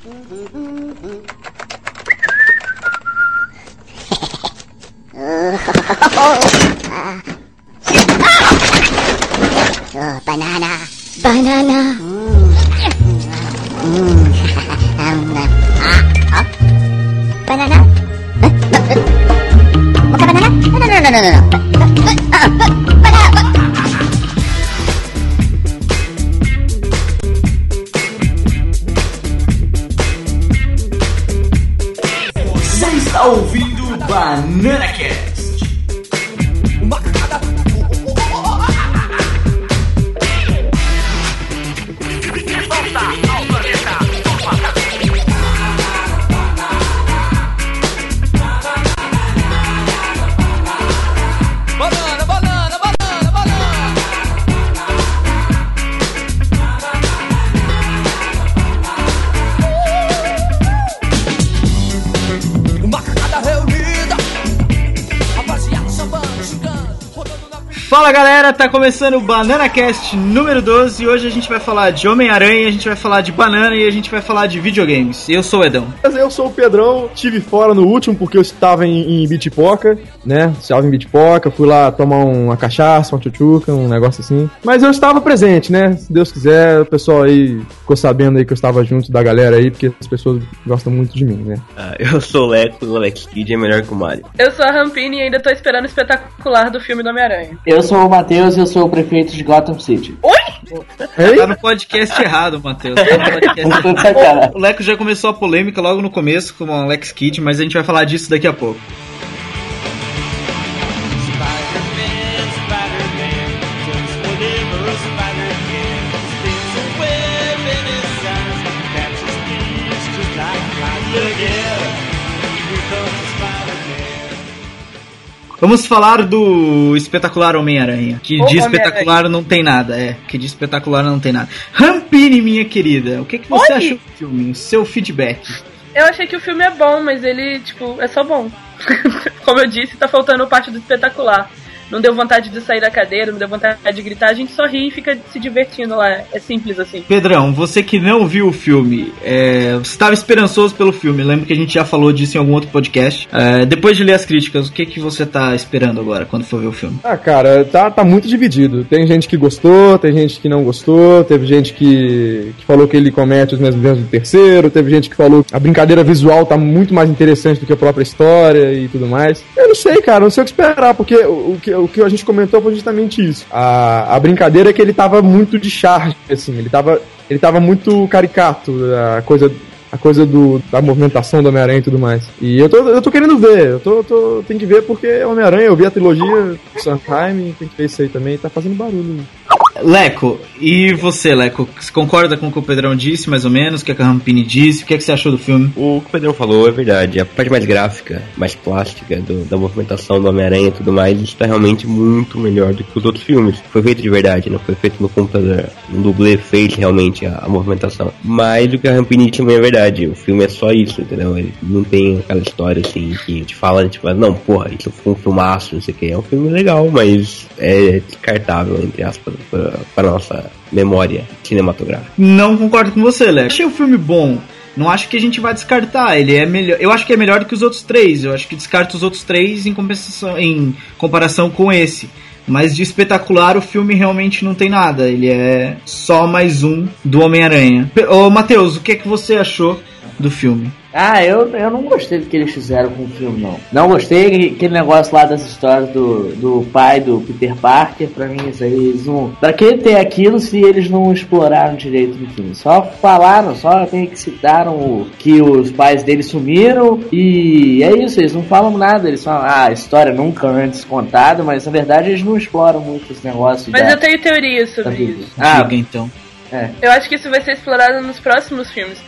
Oh, começando o Banana Cast número 12 e hoje a gente vai falar de Homem-Aranha, a gente vai falar de banana e a gente vai falar de videogames. Eu sou o Edão. Eu sou o Pedrão, tive fora no último porque eu estava em, em Bitpoca, né? Estava em Bitpoca, fui lá tomar uma cachaça, uma tchutchuca, um negócio assim. Mas eu estava presente, né? Se Deus quiser, o pessoal aí ficou sabendo aí que eu estava junto da galera aí, porque as pessoas gostam muito de mim, né? Ah, eu sou o Leco o Alex Kidd é melhor que o Mario. Eu sou a Rampini e ainda tô esperando o espetacular do filme do Homem-Aranha. Eu sou o Matheus e eu sou o prefeito de Gotham City. Ei? Tá no podcast errado, Matheus. Tá no podcast. O Leco já começou a polêmica logo no começo com o Alex Kidd, mas a gente vai falar disso daqui a pouco. Vamos falar do espetacular Homem-Aranha. Que de espetacular não tem nada. É, que de espetacular não tem nada. Rampini, minha querida, o que, que você Oi. achou do filme? O seu feedback. Eu achei que o filme é bom, mas ele, tipo, é só bom. Como eu disse, tá faltando parte do espetacular. Não deu vontade de sair da cadeira, não deu vontade de gritar, a gente só ri e fica se divertindo lá. É simples assim. Pedrão, você que não viu o filme, é, você estava esperançoso pelo filme. Lembro que a gente já falou disso em algum outro podcast. É, depois de ler as críticas, o que, que você tá esperando agora quando for ver o filme? Ah, cara, tá, tá muito dividido. Tem gente que gostou, tem gente que não gostou, teve gente que, que falou que ele comete os mesmos erros do terceiro, teve gente que falou que a brincadeira visual tá muito mais interessante do que a própria história e tudo mais. Eu não sei, cara, não sei o que esperar, porque o, o que, o que a gente comentou foi justamente isso. A, a brincadeira é que ele tava muito de charge, assim, ele tava, ele tava muito caricato, a coisa a coisa do, da movimentação do Homem-Aranha e tudo mais. E eu tô, eu tô querendo ver, eu tô, tô, tem que ver porque Homem-Aranha, eu vi a trilogia Sunheim, tem que ver isso aí também, tá fazendo barulho. Leco, e você, Leco? Você concorda com o que o Pedrão disse, mais ou menos? O que a Rampini disse? O que, é que você achou do filme? O que o Pedrão falou é verdade. A parte mais gráfica, mais plástica do- da movimentação do Homem-Aranha e tudo mais, está realmente muito melhor do que os outros filmes. Foi feito de verdade, não foi feito no computador. Um dublê fez realmente a, a movimentação. Mas o que a Rampini disse também é verdade. O filme é só isso, entendeu? Ele não tem aquela história assim que te fala, tipo, não, porra, isso foi um filmaço, não sei o que. É um filme legal, mas é descartável, entre aspas, para, para nossa memória cinematográfica. Não concordo com você, Leco. Achei o filme bom. Não acho que a gente vai descartar. Ele é melhor. Eu acho que é melhor do que os outros três. Eu acho que descarto os outros três em compensação, em comparação com esse. Mas de espetacular o filme realmente não tem nada. Ele é só mais um do Homem-Aranha. Ô, Matheus, o que é que você achou do filme? Ah, eu, eu não gostei do que eles fizeram com o filme, não. Não gostei aquele negócio lá das histórias do, do pai do Peter Parker. Pra mim, isso aí, eles não. Pra que ter aquilo se eles não exploraram direito no filme? Só falaram, só tem que citaram o, que os pais dele sumiram e é isso, eles não falam nada. Eles falam, ah, a história nunca antes contada, mas na verdade eles não exploram muito esse negócio. Mas da- eu tenho teoria sobre isso. Ah, Diga então. Eu acho que isso vai ser explorado nos próximos filmes.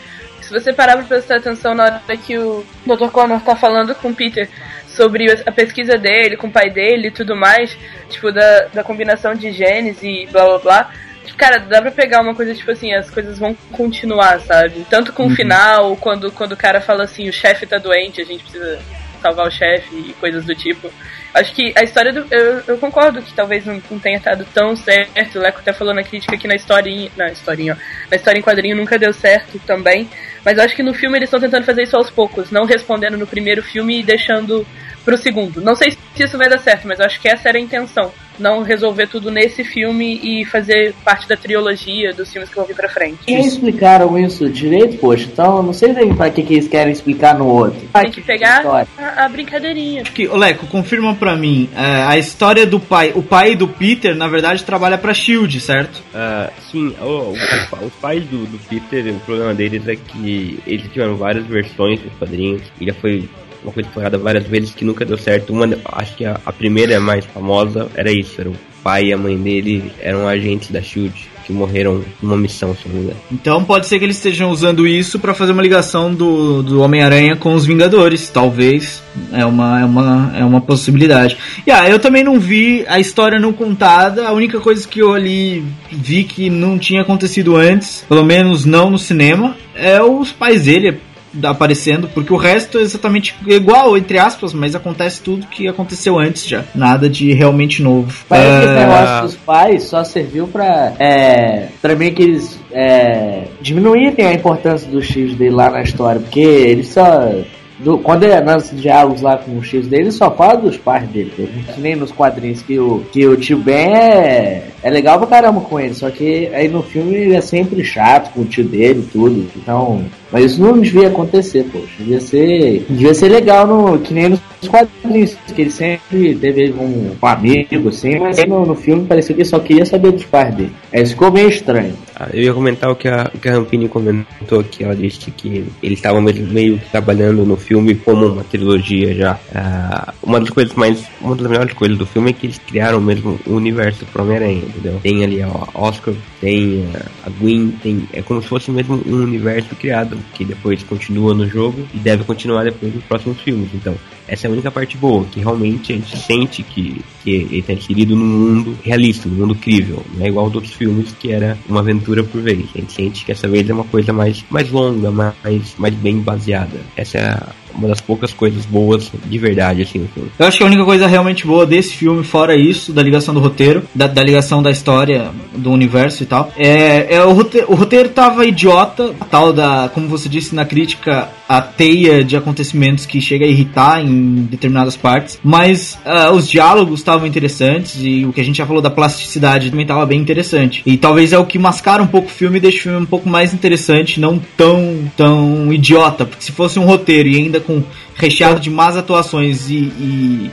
Se você parar pra prestar atenção na hora que o Dr. Connor tá falando com o Peter sobre a pesquisa dele, com o pai dele e tudo mais, tipo, da, da combinação de genes e blá blá blá. Cara, dá pra pegar uma coisa, tipo assim, as coisas vão continuar, sabe? Tanto com o final, quando, quando o cara fala assim, o chefe tá doente, a gente precisa salvar o chefe e coisas do tipo. Acho que a história do. Eu, eu concordo que talvez não, não tenha estado tão certo. O Leco até falou na crítica que na historinha. Na historinha, ó. Na história em quadrinho nunca deu certo também. Mas acho que no filme eles estão tentando fazer isso aos poucos, não respondendo no primeiro filme e deixando pro segundo. Não sei se isso vai dar certo, mas acho que essa era a intenção. Não resolver tudo nesse filme e fazer parte da trilogia dos filmes que vão vir pra frente. Nem explicaram isso direito, poxa. Então eu não sei nem pra que, que eles querem explicar no outro. Tem que pegar a, a brincadeirinha. Que, Leco, confirma pra mim, é, a história do pai, o pai do Peter, na verdade, trabalha pra SHIELD, certo? Ah, sim, o- o- os pais do, do Peter, o problema deles é que eles tiveram várias versões dos quadrinhos. E já foi uma coisa explorada várias vezes que nunca deu certo. Uma, acho que a, a primeira mais famosa era isso, era o pai e a mãe dele eram agentes da SHIELD que morreram numa missão, se não me engano. Então pode ser que eles estejam usando isso pra fazer uma ligação do, do Homem-Aranha com os Vingadores, talvez. É uma, é uma, é uma possibilidade. E ah, eu também não vi a história não contada. A única coisa que eu ali vi que não tinha acontecido antes, pelo menos não no cinema, é os pais dele aparecendo, porque o resto é exatamente igual, entre aspas, mas acontece tudo que aconteceu antes já. Nada de realmente novo. Parece que esse É, negócio dos pais só serviu pra. É, pra mim que eles é, diminuírem a importância dos X dele lá na história, porque ele só. Do- quando é nos diálogos lá com o X dele, ele só fala dos pais dele. Que nem nos quadrinhos que o, que o tio Ben é, é legal pra caramba com ele, só que aí no filme ele é sempre chato com o tio dele tudo. Então. Mas isso não devia acontecer, poxa. Devia ser. Devia ser legal no, que nem nos quadrinhos, que ele sempre teve um, um amigo, assim, mas no, no filme parecia que ele só queria saber dos pais dele. Aí isso ficou meio estranho. Ah, eu ia comentar o que a, o que a Rampini comentou aqui. Ela disse que eles estavam meio, que trabalhando no filme como uma trilogia já. Ah, uma das coisas mais. Uma das melhores coisas do filme é que eles criaram mesmo o universo pro Homem-Aranha, entendeu? Tem ali a Oscar, tem a Gwen, tem. É como se fosse mesmo um universo criado, que depois continua no jogo e deve continuar depois nos próximos filmes. Então, essa é a única parte boa, que realmente a gente sente que, que ele está inserido num mundo realista, num mundo crível. Não é igual aos outros filmes que era uma aventura por vez. A gente sente que essa vez é uma coisa mais, mais longa, mais, mais bem baseada. Essa é a- uma das poucas coisas boas de verdade, assim, no filme. Eu acho que a única coisa realmente boa desse filme, fora isso, da ligação do roteiro, da, da ligação da história, do universo e tal, é, é o, roteiro, o roteiro tava idiota, tal da, como você disse na crítica, a teia de acontecimentos que chega a irritar em determinadas partes, mas ah, os diálogos estavam interessantes e o que a gente já falou da plasticidade também estava bem interessante. E talvez é o que mascara um pouco o filme e deixa o filme um pouco mais interessante, não tão, tão idiota, porque se fosse um roteiro e ainda com recheado de más atuações e, e,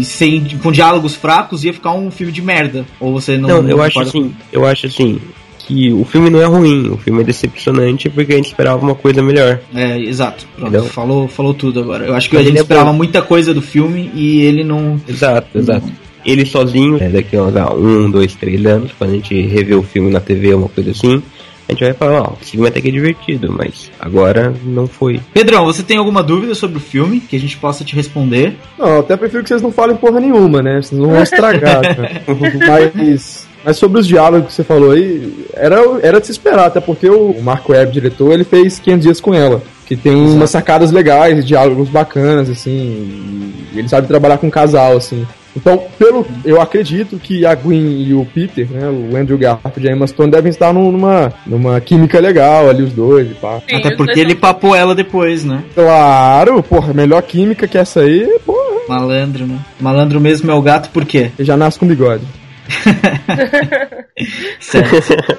e sem, com diálogos fracos, ia ficar um filme de merda. Ou você não. Não, eu não acho concorda assim, eu acho assim que o filme não é ruim, o filme é decepcionante porque a gente esperava uma coisa melhor. É, exato. Pronto, Entendeu? falou, falou tudo agora. Eu acho que Mas a gente é esperava bom. muita coisa do filme e ele não. Exato, exato. Ele sozinho, né, daqui a uns, um, dois, três anos, quando a gente rever o filme na TV, uma coisa assim, a gente vai falar, ó, esse filme até que é divertido, mas agora não foi. Pedrão, você tem alguma dúvida sobre o filme que a gente possa te responder? Não, eu até prefiro que vocês não falem porra nenhuma, né? Vocês não vão estragar, cara. Mas, mas sobre os diálogos que você falou aí, era, era de se esperar, até porque o Marco Webb, diretor, ele fez 500 dias com ela. Que tem umas sacadas legais, diálogos bacanas, assim. E ele sabe trabalhar com casal, assim. Então, pelo, eu acredito que a Gwen e o Peter, né, o Andrew Garfield e a Emma Stone devem estar num- numa, numa química legal ali, os dois e pá. Sim, Até porque ele são- papou ela depois, né? Claro, porra, melhor química que essa aí, porra, Malandro, né? Malandro mesmo é o gato, por quê? ele já nasce com bigode. Certo.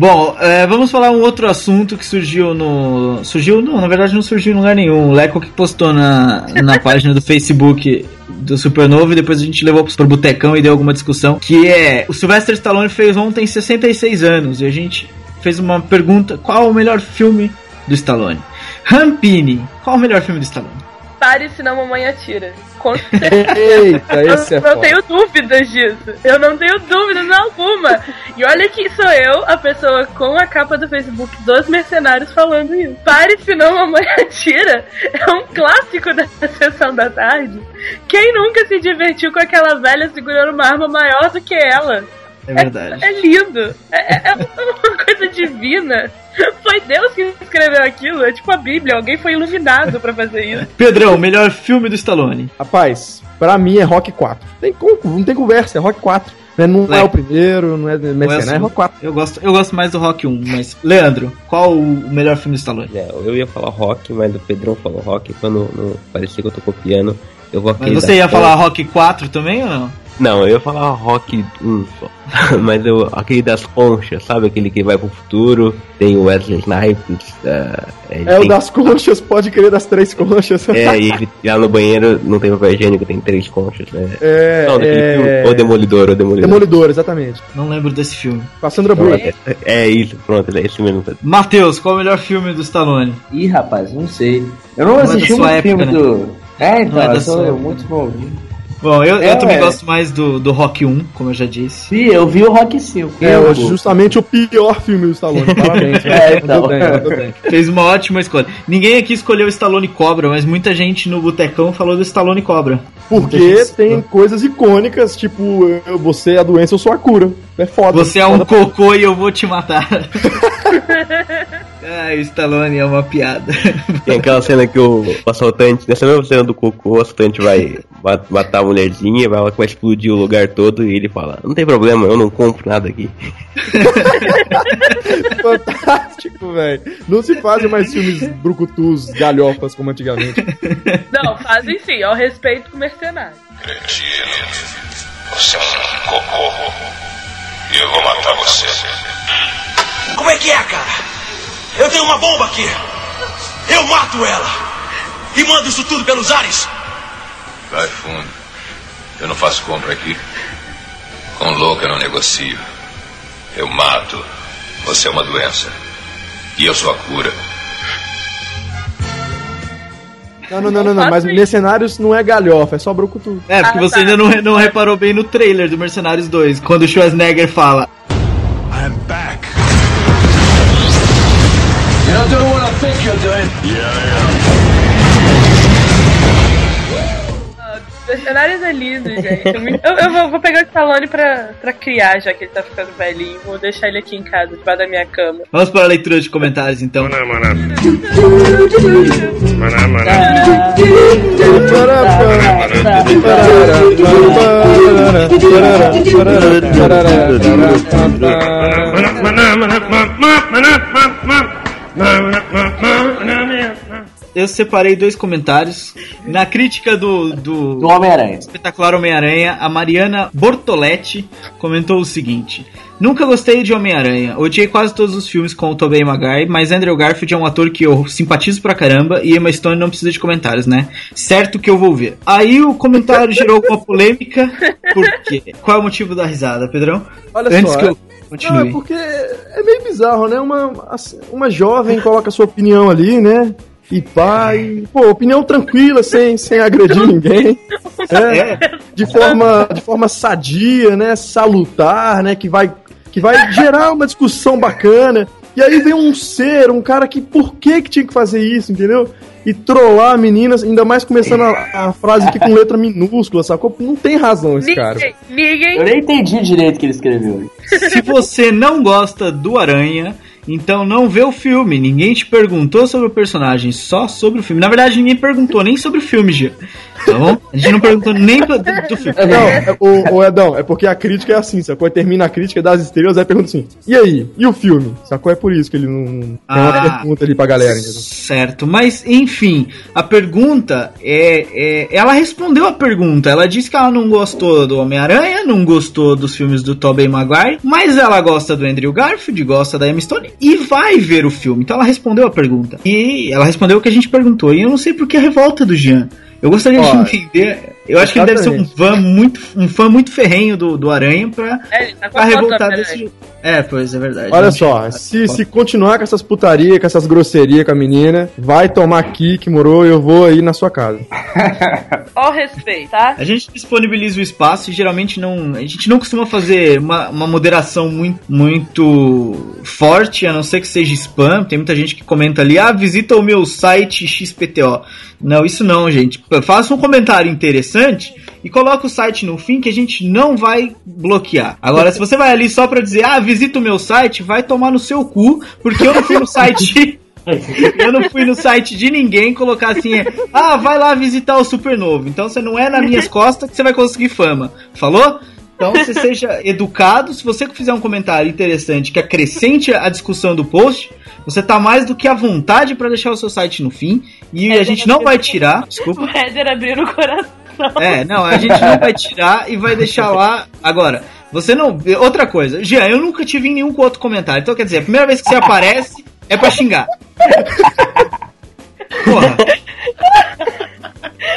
Bom, é, vamos falar um outro assunto que surgiu no. Surgiu, não, na verdade não surgiu em lugar nenhum. O Leco que postou na, na página do Facebook do Supernova e depois a gente levou pro Botecão e deu alguma discussão. Que é: o Sylvester Stallone fez ontem 66 anos e a gente fez uma pergunta: qual o melhor filme do Stallone? Rampini, qual o melhor filme do Stallone? Pare, senão a mamãe atira. Com certeza. Eita, esse é eu não foda. tenho dúvidas disso. Eu não tenho dúvidas alguma. E olha que sou eu, a pessoa com a capa do Facebook dos mercenários falando isso. Pare, senão a mãe atira. É um clássico da sessão da tarde. Quem nunca se divertiu com aquela velha segurando uma arma maior do que ela? É verdade. É lindo. É, é- é uma coisa divina. Foi Deus que escreveu aquilo. É tipo a Bíblia. Alguém foi iluminado pra fazer isso. Pedrão, melhor filme do Stallone. Rapaz, pra mim é Rock 4. Tem, não tem conversa, é Rock 4. né? Não é Ué. o primeiro, não é Mercenário, é Rock 4. Eu gosto, eu gosto mais do Rock 1, mas. Leandro, qual o melhor filme do Stallone? É, eu ia falar rock, mas o Pedrão falou rock, pra não, não parecer que eu tô copiando. Eu vou Mas você ia falar Rock 4 também ou não? Não, eu ia falar rock 1 só. mas eu, aquele das conchas, sabe? Aquele que vai pro futuro. Tem o Wesley Snipes. ele É o das conchas, pode crer, das três conchas. É, e ele lá no banheiro não tem papel higiênico, tem três conchas, né? É, não, daquele é... filme, o Demolidor, o Demolidor. Demolidor, exatamente. Não lembro desse filme. Com a Sandra Não, Bullock. é, é isso, pronto, é esse mesmo. Matheus, qual o melhor filme do Stallone? Ih, rapaz, não sei. Eu não, Não é assisti sua muito época, filme né? do. É, então, Não é eu sou época. muito novinho. Bom, eu, É, eu também é. gosto mais do, do Rock 1, como eu já disse. Sim, eu vi o Rock 5. É, eu, hoje justamente o pior filme do Stallone. Parabéns. É, então. Bem, bem. Fez uma ótima escolha. Ninguém aqui escolheu o Stallone Cobra, mas muita gente no Botecão falou do Stallone Cobra. Porque tem coisas icônicas, tipo, eu- você é a doença, eu sou a cura. É foda. Você é um Foda cocô e eu vou te matar. Ai, o Stallone é uma piada. Tem aquela cena que o, o assaltante, nessa mesma cena do cocô, o assaltante vai ma- matar a mulherzinha, vai, vai explodir o lugar todo e ele fala: Não tem problema, eu não compro nada aqui. Fantástico, velho. Não se fazem mais filmes brucutus, galhofas como antigamente. Não, fazem sim, ao respeito com o mercenário. Cretino, você é um cocô. E eu vou matar você. Como é que é, cara? Eu tenho uma bomba aqui. Eu mato ela. E mando isso tudo pelos ares. Vai fundo. Eu não faço compra aqui. Com louco eu não negocio. Eu mato. Você é uma doença. E eu sou a cura. Não, não, não, não, não. Mas Mercenários não é galhofa, é só brucutu. É, porque Ah, você tá. ainda não, não reparou bem no trailer do Mercenários 2, quando o Schwarzenegger fala. I'm back. Mercenários é lindo, gente. É muito- Eu, eu vou, pegar o Stallone pra, pra criar, já que ele tá ficando velhinho. Vou deixar ele aqui em casa, debaixo da minha cama. Vamos para a leitura de comentários então. Eu separei dois comentários. Na crítica do, do, Do Homem-Aranha. espetacular Homem-Aranha, a Mariana Bortoletti comentou o seguinte: Nunca gostei de Homem-Aranha, odiei quase todos os filmes com o Tobey Maguire, mas Andrew Garfield é um ator que eu simpatizo pra caramba e Emma Stone não precisa de comentários, né? Certo que eu vou ver. Aí o comentário gerou uma polêmica, por quê? Qual é o motivo da risada, Pedrão? Olha Antes só. que eu Não, continue. é porque é meio bizarro, né? Uma, uma jovem coloca sua opinião ali, né? E e, pô, opinião tranquila, sem, sem agredir ninguém. né? De forma, de forma sadia, né? Salutar, né? Que vai, que vai gerar uma discussão bacana. E aí vem um ser, um cara que por que que tinha que fazer isso, entendeu? E trollar meninas, ainda mais começando a, a frase aqui com letra minúscula, sacou? Não tem razão esse cara. Ninguém, Eu nem entendi direito o que ele escreveu. Se você não gosta do Aranha, então não vê o filme. Ninguém te perguntou sobre o personagem, só sobre o filme. Na verdade, ninguém perguntou nem sobre o filme, Gil. Tá bom? A gente não perguntou nem do, do filme. Não, é, o, o Edão, é porque a crítica é assim, sacou? Aí Termina a crítica das estrelas, aí pergunta assim, e aí? E o filme? Sacou? É por isso que ele não... Tem uma Ah. pergunta ali pra galera, entendeu? Certo, mas enfim, a pergunta é, é- Ela respondeu a pergunta. Ela disse que ela não gostou do Homem-Aranha, não gostou dos filmes do Tobey Maguire, mas ela gosta do Andrew Garfield, gosta da Emma Stone e vai ver o filme. Então ela respondeu a pergunta. E ela respondeu o que a gente perguntou. E eu não sei por que a revolta do Jean. Eu gostaria Ó. de entender Eu acho que ele deve ser um fã muito, um fã muito ferrenho do, do Aranha pra É, tá com ficar a foto revoltado da desse jeito. É, pois é verdade. Olha só, tinha- se, se continuar com essas putaria, com essas grosserias com a menina, vai tomar kick, moro, eu vou aí na sua casa. Ó, respeito, tá? A gente disponibiliza o espaço e geralmente não. A gente não costuma fazer uma, uma moderação muito, muito forte, a não ser que seja spam. Tem muita gente que comenta ali, ah, visita o meu site XPTO. Não, isso não, gente. Faça um comentário interessante e coloca o site no fim que a gente não vai bloquear. Agora, se você vai ali só pra dizer, ah, visita o meu site, vai tomar no seu cu, porque eu não fui no site. Eu não fui no site de ninguém colocar assim, ah, vai lá visitar o Supernovo. Então você não é nas minhas costas que você vai conseguir fama. Falou? Então você seja educado. Se você fizer um comentário interessante que acrescente a discussão do post, você tá mais do que à vontade para deixar o seu site no fim. E a gente não vai tirar. Desculpa. O Header abriu o coração. É, não, a gente não vai tirar e vai deixar lá. Agora, você não. Outra coisa, Jean, eu nunca tive em nenhum outro comentário. Então, quer dizer, a primeira vez que você aparece é pra xingar. Porra.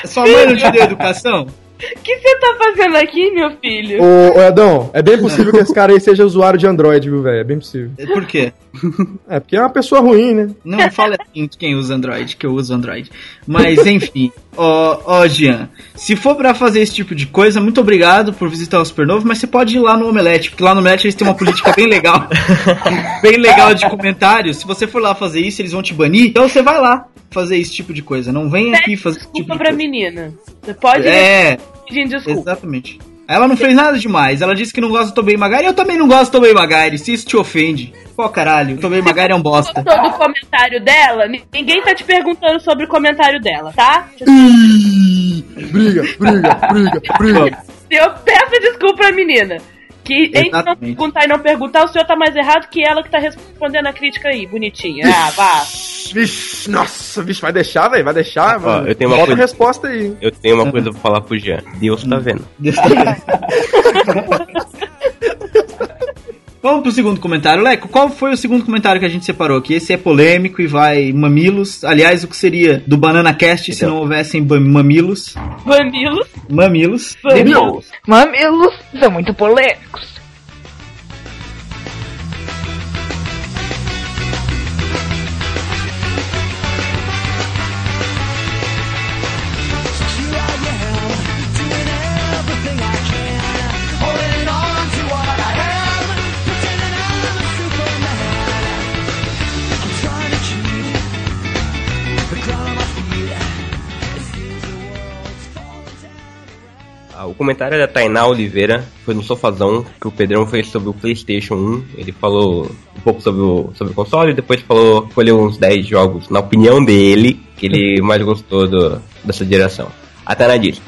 Sua mãe não te deu educação? O que você tá fazendo aqui, meu filho? Ô, ô Edão, é bem possível que esse cara aí seja usuário de Android, viu, velho? É bem possível. Por quê? É, porque é uma pessoa ruim, né? Não fala assim de quem usa Android, que eu uso Android. Mas enfim, ó, ó, Jean, se for pra fazer esse tipo de coisa, muito obrigado por visitar o Supernovo, mas você pode ir lá no Omelete, porque lá no Omelete eles têm uma política bem legal. bem legal de comentários. Se você for lá fazer isso, eles vão te banir. Então você vai lá fazer esse tipo de coisa. Não vem aqui fazer esse tipo Desculpa de pra coisa. menina. Você pode É, pedir desculpa. exatamente. Ela não fez nada demais. Ela disse que não gosta do Tobey Maguire. Eu também não gosto do Tobey Maguire. Se isso te ofende. Pô, caralho. O Tobey Maguire é um bosta. Gostou do comentário dela? Ni- Ninguém tá te perguntando sobre o comentário dela, tá? Briga, briga, briga, briga. Eu peço desculpa menina. Que entre não Exatamente. perguntar e não perguntar, o senhor tá mais errado que ela que tá respondendo a crítica aí, bonitinha. Ah, vá. Vixe, nossa, bicho, vai deixar, velho? Vai deixar, Ó, mano? eu tenho uma Bota coisa- a resposta aí. Eu tenho uma coisa pra falar pro Jean. Deus tá vendo. Deus tá vendo. Vamos pro segundo comentário. Leco, qual foi o segundo comentário que a gente separou aqui? Esse é polêmico e vai mamilos. Aliás, o que seria do Banana Cast se não houvessem ba- mamilos? Mamilos. Mamilos. Mamilos. Mamilos são muito polêmicos. Comentário é da Tainá Oliveira, foi no sofazão que o Pedrão fez sobre o PlayStation 1. Ele falou um pouco sobre o, sobre o console, depois falou, escolheu uns 10 jogos, na opinião dele, que ele mais gostou do, dessa geração. A Tainá diz: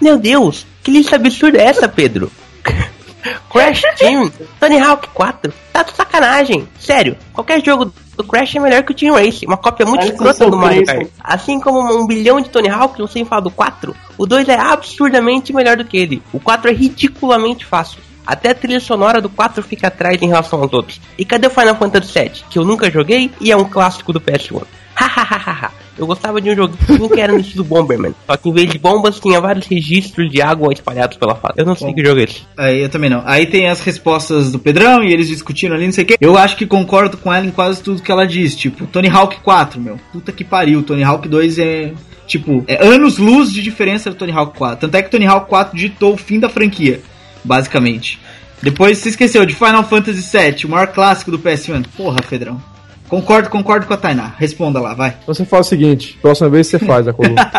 Meu Deus, que lista absurda é essa, Pedro? Crash Team, Tony Hawk 4, tá de sacanagem. Sério, qualquer jogo do Crash é melhor que o Team Race, uma cópia muito escrota do Mario. Kart. Assim como um bilhão de Tony Hawk, sem falar do 4, o 2 é absurdamente melhor do que ele. O 4 é ridiculamente fácil. Até a trilha sonora do 4 fica atrás em relação aos outros. E cadê o Final Fantasy VII, que eu nunca joguei e é um clássico do PS1? Hahaha. Eu gostava de um joguinho que era no estilo Bomberman. Só que em vez de bombas tinha vários registros de água espalhados pela fase. Eu não sei que jogo é esse. Aí eu também não. Aí tem as respostas do Pedrão e eles discutindo ali, não sei o que. Eu acho que concordo com ela em quase tudo que ela diz. Tipo, Tony Hawk 4, meu. Puta que pariu. Tony Hawk 2 é. Tipo, é anos luz de diferença do Tony Hawk 4. Tanto é que Tony Hawk 4 ditou o fim da franquia, basicamente. Depois se esqueceu de Final Fantasy VII, o maior clássico do PS1. Porra, Pedrão. Concordo, concordo com a Tainá. Responda lá, vai. Você faz o seguinte: próxima vez você faz a coluna.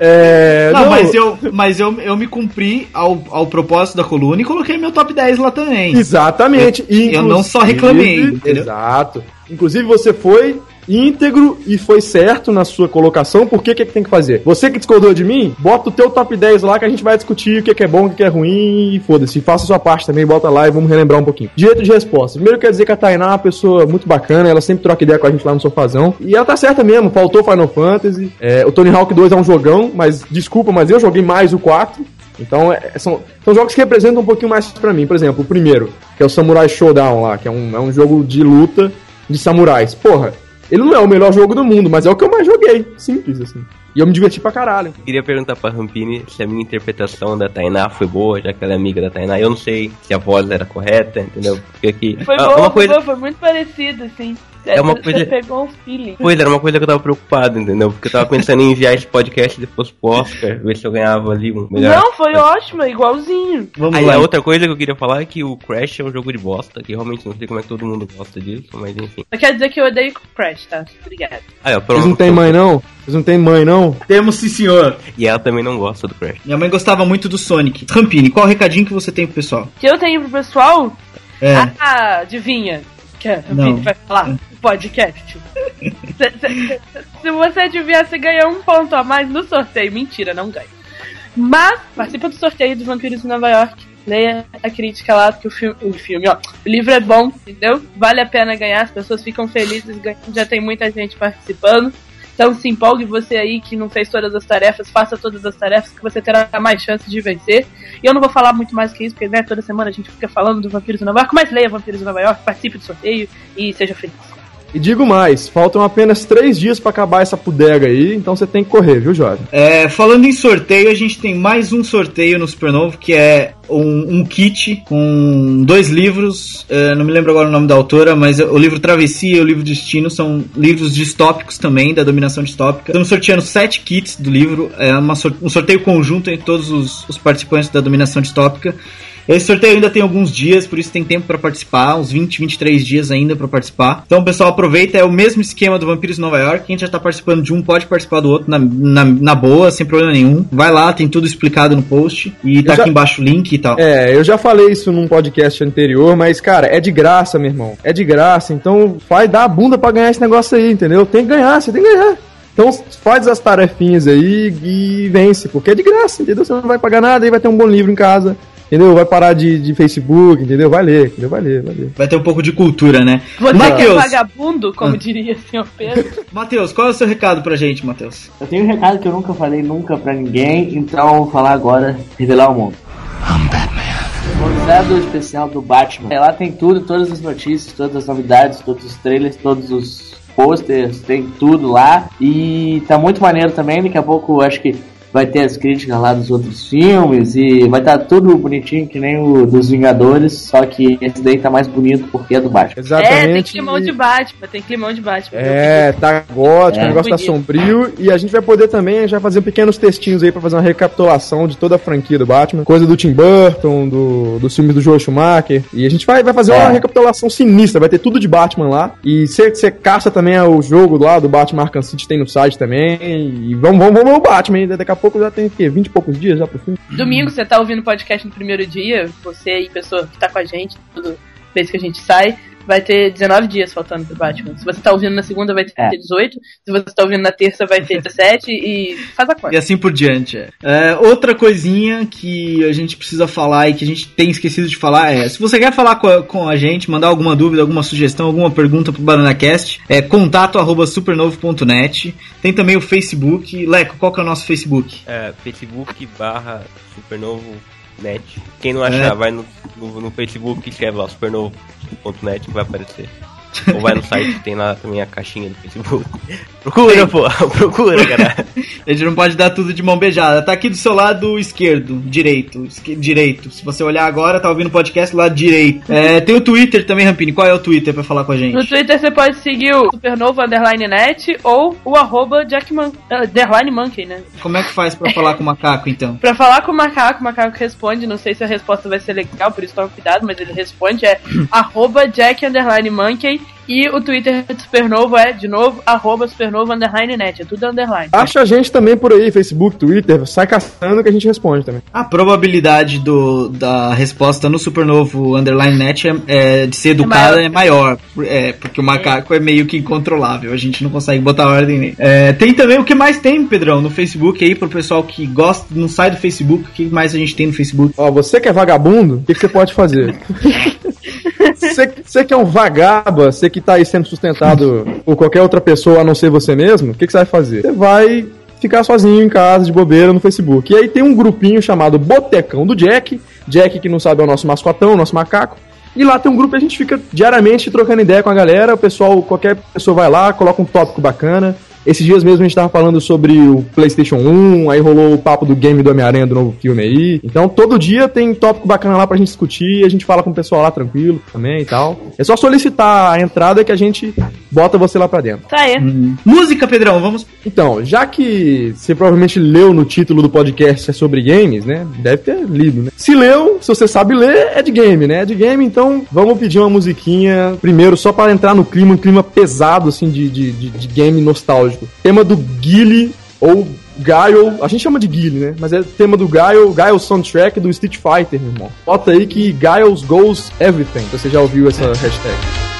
É, Não, mas, eu, mas eu, eu me cumpri ao, ao propósito da coluna e coloquei meu top 10 lá também. Exatamente. Eu- eu não só reclamei, entendeu? Exato. Inclusive você foi íntegro e foi certo na sua colocação. Por que que, que tem que fazer? Você que discordou de mim, bota o teu top 10 lá que a gente vai discutir o que, que é bom, o que, que é ruim e foda-se. Faça sua parte também, bota lá e vamos relembrar um pouquinho. Direito de resposta. Primeiro quer dizer que a Tainá é uma pessoa muito bacana, ela sempre troca ideia com a gente lá no sofazão. E ela tá certa mesmo, faltou Final Fantasy. É, o Tony Hawk 2 é um jogão, mas desculpa, mas eu joguei mais o 4. Então, é- são, são jogos que representam um pouquinho mais pra mim. Por exemplo, o primeiro, que é o Samurai Showdown lá, que é um, é um jogo de luta de samurais. Porra, ele não é o melhor jogo do mundo, mas é o que eu mais joguei. Simples, assim. E eu me diverti pra caralho. Queria perguntar pra Rampini se a minha interpretação da Tainá foi boa, já que ela é amiga da Tainá. Eu não sei se a voz era correta, entendeu? Porque aqui. Foi Ah, bom, uma foi coisa. bom, foi muito parecido, assim. É uma Você coisa- pegou um feeling. Pois era uma coisa que eu tava preocupado, entendeu? Porque eu tava pensando em enviar esse podcast depois pro Oscar, ver se eu ganhava ali um melhor. Não, foi ótimo, é igualzinho. Vamos Aí lá. a outra coisa que eu queria falar é que o Crash é um jogo de bosta, que realmente não sei como é que todo mundo gosta disso, mas enfim. Só quer dizer que eu odeio Crash, tá? Obrigado. Aí, ó, Vocês não tem mãe, não? Vocês não tem mãe, não? Temos sim, senhor. E ela também não gosta do Crash. Minha mãe gostava muito do Sonic. Rampini, qual o recadinho que você tem pro pessoal? que eu tenho pro pessoal? É. Ah, adivinha. Que a Não. Vicky vai falar no podcast. se, se- se você adivinhar, você ganha um ponto a mais no sorteio. Mentira, não ganha. Mas participa do sorteio do Vampiros em Nova York. Leia a crítica lá, porque o filme, o filme, ó, o livro é bom, entendeu? Vale a pena ganhar, as pessoas ficam felizes, já tem muita gente participando. Então se empolgue você aí que não fez todas as tarefas, faça todas as tarefas que você terá mais chance de vencer. E eu não vou falar muito mais que isso, porque né, toda semana a gente fica falando do Vampiros em Nova York, mas leia Vampiros em Nova York, participe do sorteio e seja feliz. E digo mais, faltam apenas três dias pra acabar essa pudega aí, então você tem que correr, viu, jovem? É, falando em sorteio, a gente tem mais um sorteio no Supernovo, que é um, um kit com dois livros. é, não me lembro agora o nome da autora, mas o livro Travessia e o livro Destino são livros distópicos também, da dominação distópica. Estamos sorteando sete kits do livro, é uma um sorteio conjunto entre todos os, os participantes da dominação distópica. Esse sorteio ainda tem alguns dias, por isso tem tempo pra participar, uns 20, 23 dias ainda pra participar. Então, pessoal, aproveita, é o mesmo esquema do Vampiros Nova York. Quem já tá participando de um pode participar do outro na, na, na boa, sem problema nenhum. Vai lá, tem tudo explicado no post e tá já- aqui embaixo o link e tal. É, eu já falei isso num podcast anterior, mas, cara, é de graça, meu irmão. É de graça, então vai dar a bunda pra ganhar esse negócio aí, entendeu? Tem que ganhar, você tem que ganhar. Então faz as tarefinhas aí e vence, porque é de graça, entendeu? Você não vai pagar nada e vai ter um bom livro em casa, entendeu? Vai parar de, de Facebook, entendeu? Vai ler, entendeu? Vai ler, vai ler. Vai ter um pouco de cultura, né? Você é Matheus, vagabundo, como Ah. diria o senhor Pedro. Matheus, qual é o seu recado pra gente, Matheus? Eu tenho um recado que eu nunca falei nunca pra ninguém, então eu vou falar agora, revelar o mundo. Organizado especial do Batman. É, lá tem tudo, todas as notícias, todas as novidades, todos os trailers, todos os posters, tem tudo lá. E tá muito maneiro também, daqui a pouco eu acho que vai ter as críticas lá dos outros filmes e vai estar tudo bonitinho que nem o dos Vingadores, só que esse daí tá mais bonito porque é do Batman. É, tem Exatamente. climão de Batman, tem climão de Batman. É, tá gótico, É. o negócio tá sombrio. E a gente vai poder também, vai fazer pequenos textinhos aí pra fazer uma recapitulação de toda a franquia do Batman. Coisa do Tim Burton, do, dos filmes do Joel Schumacher. E a gente vai, vai fazer uma É. recapitulação sinistra, vai ter tudo de Batman lá. E você caça também o jogo lá do Batman Arkham City, tem no site também. E vamos, vamos, vamos ver o Batman ainda. Daqui a pouco já tem o quê? 20 e poucos dias já pro filme. Domingo, você tá ouvindo o podcast no primeiro dia, você aí, pessoa que tá com a gente, toda vez que a gente sai, vai ter 19 dias faltando pro Batman. Se você tá ouvindo na segunda, vai ter É. 18. Se você tá ouvindo na terça, vai ter 17 e faz a E conta. assim por diante. é. É, outra coisinha que a gente precisa falar e que a gente tem esquecido de falar é: se você quer falar com a, com a gente, mandar alguma dúvida, alguma sugestão, alguma pergunta pro BananaCast, é contato arroba supernovo.net. Tem também o Facebook. Leco, qual que é o nosso Facebook? É, Facebook barra Supernovo Net. Quem não achar, É. vai no, no, no Facebook e escreve lá supernovo.net que vai aparecer. Ou vai no site, tem lá também a caixinha do Facebook. Procura, pô, procura, cara. A gente não pode dar tudo de mão beijada. Tá aqui do seu lado esquerdo, direito. esque- direito. Se você olhar agora, tá ouvindo o podcast do lado direito. É, tem o Twitter também, Rampini. Qual é o Twitter pra falar com a gente? No Twitter você pode seguir o Supernova Underline Net ou o arroba Jackman, uh, Underline Monkey, né? Como é que faz pra falar com o macaco, então? Pra falar com o macaco, o macaco responde, não sei se a resposta vai ser legal, por isso toma cuidado, mas ele responde, é arroba Jack Underline Monkey e o Twitter do Supernova é, de novo, arroba Supernova Underline Net, é tudo underline. Acha a gente também por aí, Facebook, Twitter, sai caçando que a gente responde também. A probabilidade do, da resposta no Supernovo Underline Net é, é de ser educada maior. é maior. É, porque o macaco é meio que incontrolável. A gente não consegue botar ordem nele. É, tem também o que mais tem, Pedrão, no Facebook aí, pro pessoal que gosta, não sai do Facebook. O que mais a gente tem no Facebook? Ó, você que é vagabundo, o que, que você pode fazer? Você, que é um vagaba, você que tá aí sendo sustentado por qualquer outra pessoa a não ser você mesmo, o que, que você vai fazer? Você vai ficar sozinho em casa, de bobeira, no Facebook. E aí tem um grupinho chamado Botecão do Jack. Jack, que não sabe, é o nosso mascotão, o nosso macaco. E lá tem um grupo que a gente fica diariamente trocando ideia com a galera. O pessoal, qualquer pessoa vai lá, coloca um tópico bacana. Esses dias mesmo a gente tava falando sobre o PlayStation 1, aí rolou o papo do game do Homem-Aranha do novo filme aí. Então todo dia tem tópico bacana lá pra gente discutir e a gente fala com o pessoal lá tranquilo também e tal. É só solicitar a entrada que a gente bota você lá pra dentro. Tá aí. Música, Pedrão, vamos. Então, já que você provavelmente leu no título do podcast é sobre games, né? Deve ter lido, né? Se leu, se você sabe ler, é de game, né? É de game, então vamos pedir uma musiquinha primeiro, só para entrar no clima, um clima pesado, assim, de, de, de, de game nostálgico. Tema do Guile ou Guile, a gente chama de Guile, né? Mas é tema do Guile, Guile Soundtrack do Street Fighter, meu irmão. Bota aí que Guiles Goes Everything. Você já ouviu essa hashtag?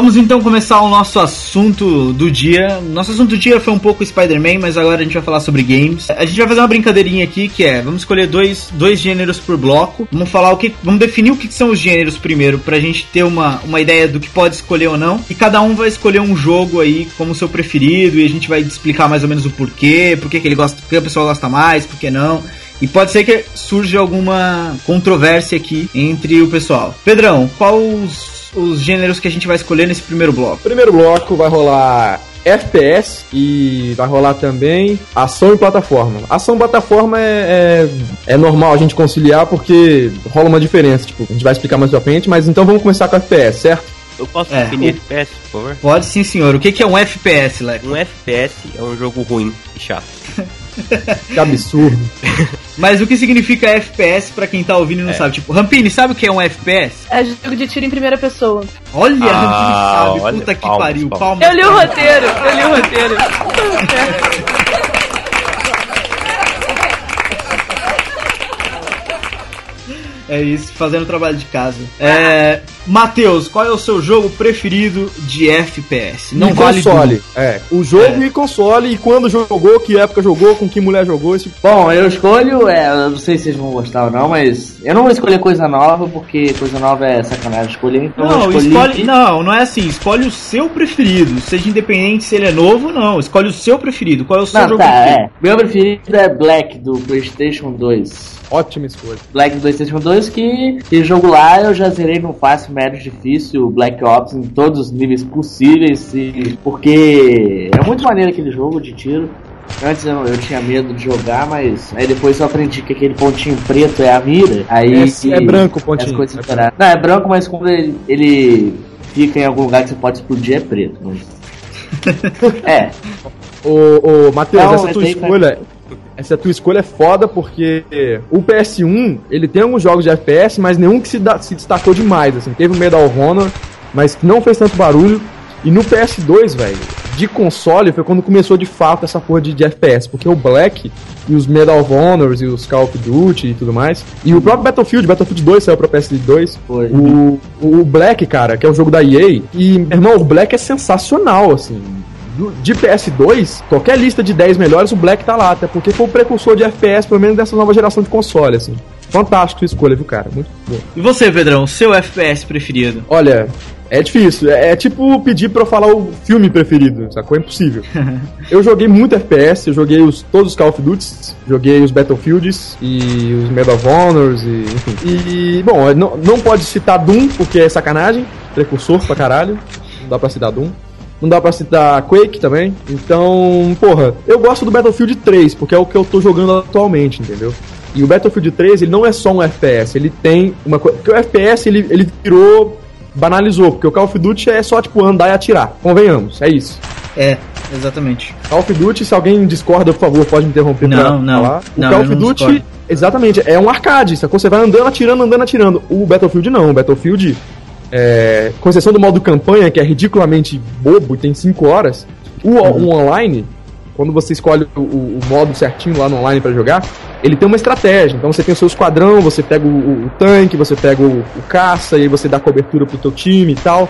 Vamos então começar o nosso assunto do dia. Nosso assunto do dia foi um pouco Spider-Man, mas agora a gente vai falar sobre games. A gente vai fazer uma brincadeirinha aqui que é: vamos escolher dois, dois gêneros por bloco. Vamos falar o que. Vamos definir o que são os gêneros primeiro, pra gente ter uma, uma ideia do que pode escolher ou não. E cada um vai escolher um jogo aí como seu preferido. E a gente vai explicar mais ou menos o porquê, por que ele gosta, por que a pessoa gosta mais, por que não. E pode ser que surja alguma controvérsia aqui entre o pessoal. Pedrão, qual os, os gêneros que a gente vai escolher nesse primeiro bloco? Primeiro bloco vai rolar FPS e vai rolar também ação e plataforma. Ação e plataforma é, é, é normal a gente conciliar porque rola uma diferença. Tipo, a gente vai explicar mais pra frente, mas então vamos começar com FPS, certo? Eu posso É, definir FPS, por favor? Pode sim, senhor. O que que é um FPS, Leco? Um FPS é um jogo ruim e chato. Que absurdo. Mas o que significa FPS pra quem tá ouvindo e não É. sabe? Tipo, Rampini, sabe o que é um FPS? É jogo de tiro em primeira pessoa. Olha, Ah, Rampini sabe. olha, Puta que palmas, pariu. palmas. Palmas. Eu li o roteiro, eu li o roteiro. É isso, fazendo trabalho de casa. É. Matheus, qual é o seu jogo preferido de FPS? Não Não vale console. tudo. É, o jogo É. e console, e quando jogou, que época jogou, com que mulher jogou, esse Bom, eu escolho, é, eu não sei se vocês vão gostar ou não, mas eu não vou escolher coisa nova, porque coisa nova é sacanagem escolher, então Não, escolhe. Não, não é assim. Escolhe o seu preferido. Seja independente se ele é novo ou não. Escolhe o seu preferido. Qual é o seu Não, jogo tá, preferido? é. Meu preferido é Black, do Playstation 2. ótima escolha. Black do PlayStation 2, que esse jogo lá eu já zerei no fácil, médio, difícil, Black Ops em todos os níveis possíveis, e, porque é muito maneiro aquele jogo de tiro. Antes eu, eu tinha medo de jogar, mas aí depois eu aprendi que aquele pontinho preto é a mira. Aí É- é branco o pontinho. As coisas É superaram. Não, é branco, mas quando ele, ele fica em algum lugar que você pode explodir é preto. Mas... é, Ô, ô Matheus, essa tua escolha. Essa tua escolha é foda porque o PS1 ele tem alguns jogos de FPS, mas nenhum que se, da- se destacou demais. Assim. Teve o Medal of Honor, mas que não fez tanto barulho. E no PS2, velho, de console foi quando começou de fato essa porra de, de FPS, porque o Black e os Medal of Honors e os Call of Duty e tudo mais, e o próprio Battlefield, Battlefield 2 saiu pra PS2. foi. O, o Black, cara, que é o jogo da EA, e, meu irmão, o Black é sensacional, assim. Do- De PS2, qualquer lista de 10 melhores, o Black tá lá, até porque foi o precursor de FPS, pelo menos dessa nova geração de console, assim. Fantástico escolha, viu, cara? Muito bom. E você, Pedrão, seu FPS preferido? Olha, é difícil. É, é tipo pedir pra eu falar o filme preferido, sacou? É impossível. eu joguei muito FPS, eu joguei os, todos os Call of Duty, joguei os Battlefields e os Medal of Honors, e, enfim. E, bom, não, não pode citar Doom, porque é sacanagem, precursor pra caralho. Não dá pra citar Doom. Não dá pra citar Quake também. Então, porra, eu gosto do Battlefield 3, porque é o que eu tô jogando atualmente, entendeu? E o Battlefield 3, ele não é só um FPS, ele tem uma coisa. Porque o FPS, ele, ele virou. banalizou, porque o Call of Duty é só, tipo, andar e atirar. Convenhamos, é isso. É. exatamente. Call of Duty, se alguém discorda, por favor, pode me interromper pra Não, não. falar. O Não, Call of não Duty, discordo. exatamente, é um arcade, sacou? Você vai andando, atirando, andando, atirando. O Battlefield não, o Battlefield, é, com exceção do modo campanha, que é ridiculamente bobo e tem 5 horas, o, Uhum. o online, quando você escolhe o, o- modo certinho lá no online pra jogar, ele tem uma estratégia. Então você tem o seu esquadrão, você pega o, o- tanque, você pega o, o caça, e aí você dá cobertura pro teu time e tal.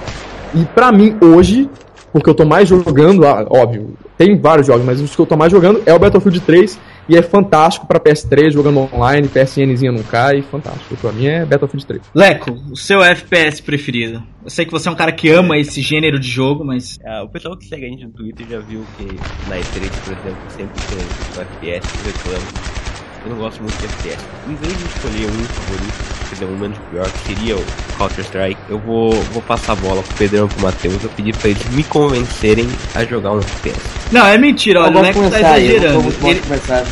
E pra mim, hoje, porque eu tô mais jogando, ah, óbvio, tem vários jogos, mas os que eu tô mais jogando é o Battlefield 3 e é fantástico pra PS3, jogando online, PSNzinha não cai, fantástico. Pra mim é Battlefield 3. Leco, o seu FPS preferido? Eu sei que você é um cara que ama esse gênero de jogo, mas. Ah, o pessoal que segue a gente no Twitter já viu que na E3, por exemplo, sempre tem o FPS que reclama. Eu não gosto muito de FPS. Em vez de escolher um favorito, que é um menos pior, que seria o Counter-Strike, eu vou, vou passar a bola pro Pedrão e pro Matheus. Eu pedi pra eles me convencerem a jogar um FPS. Não, é mentira, olha, o Vamos Leco tá exagerando. vou- vou Ele, começar.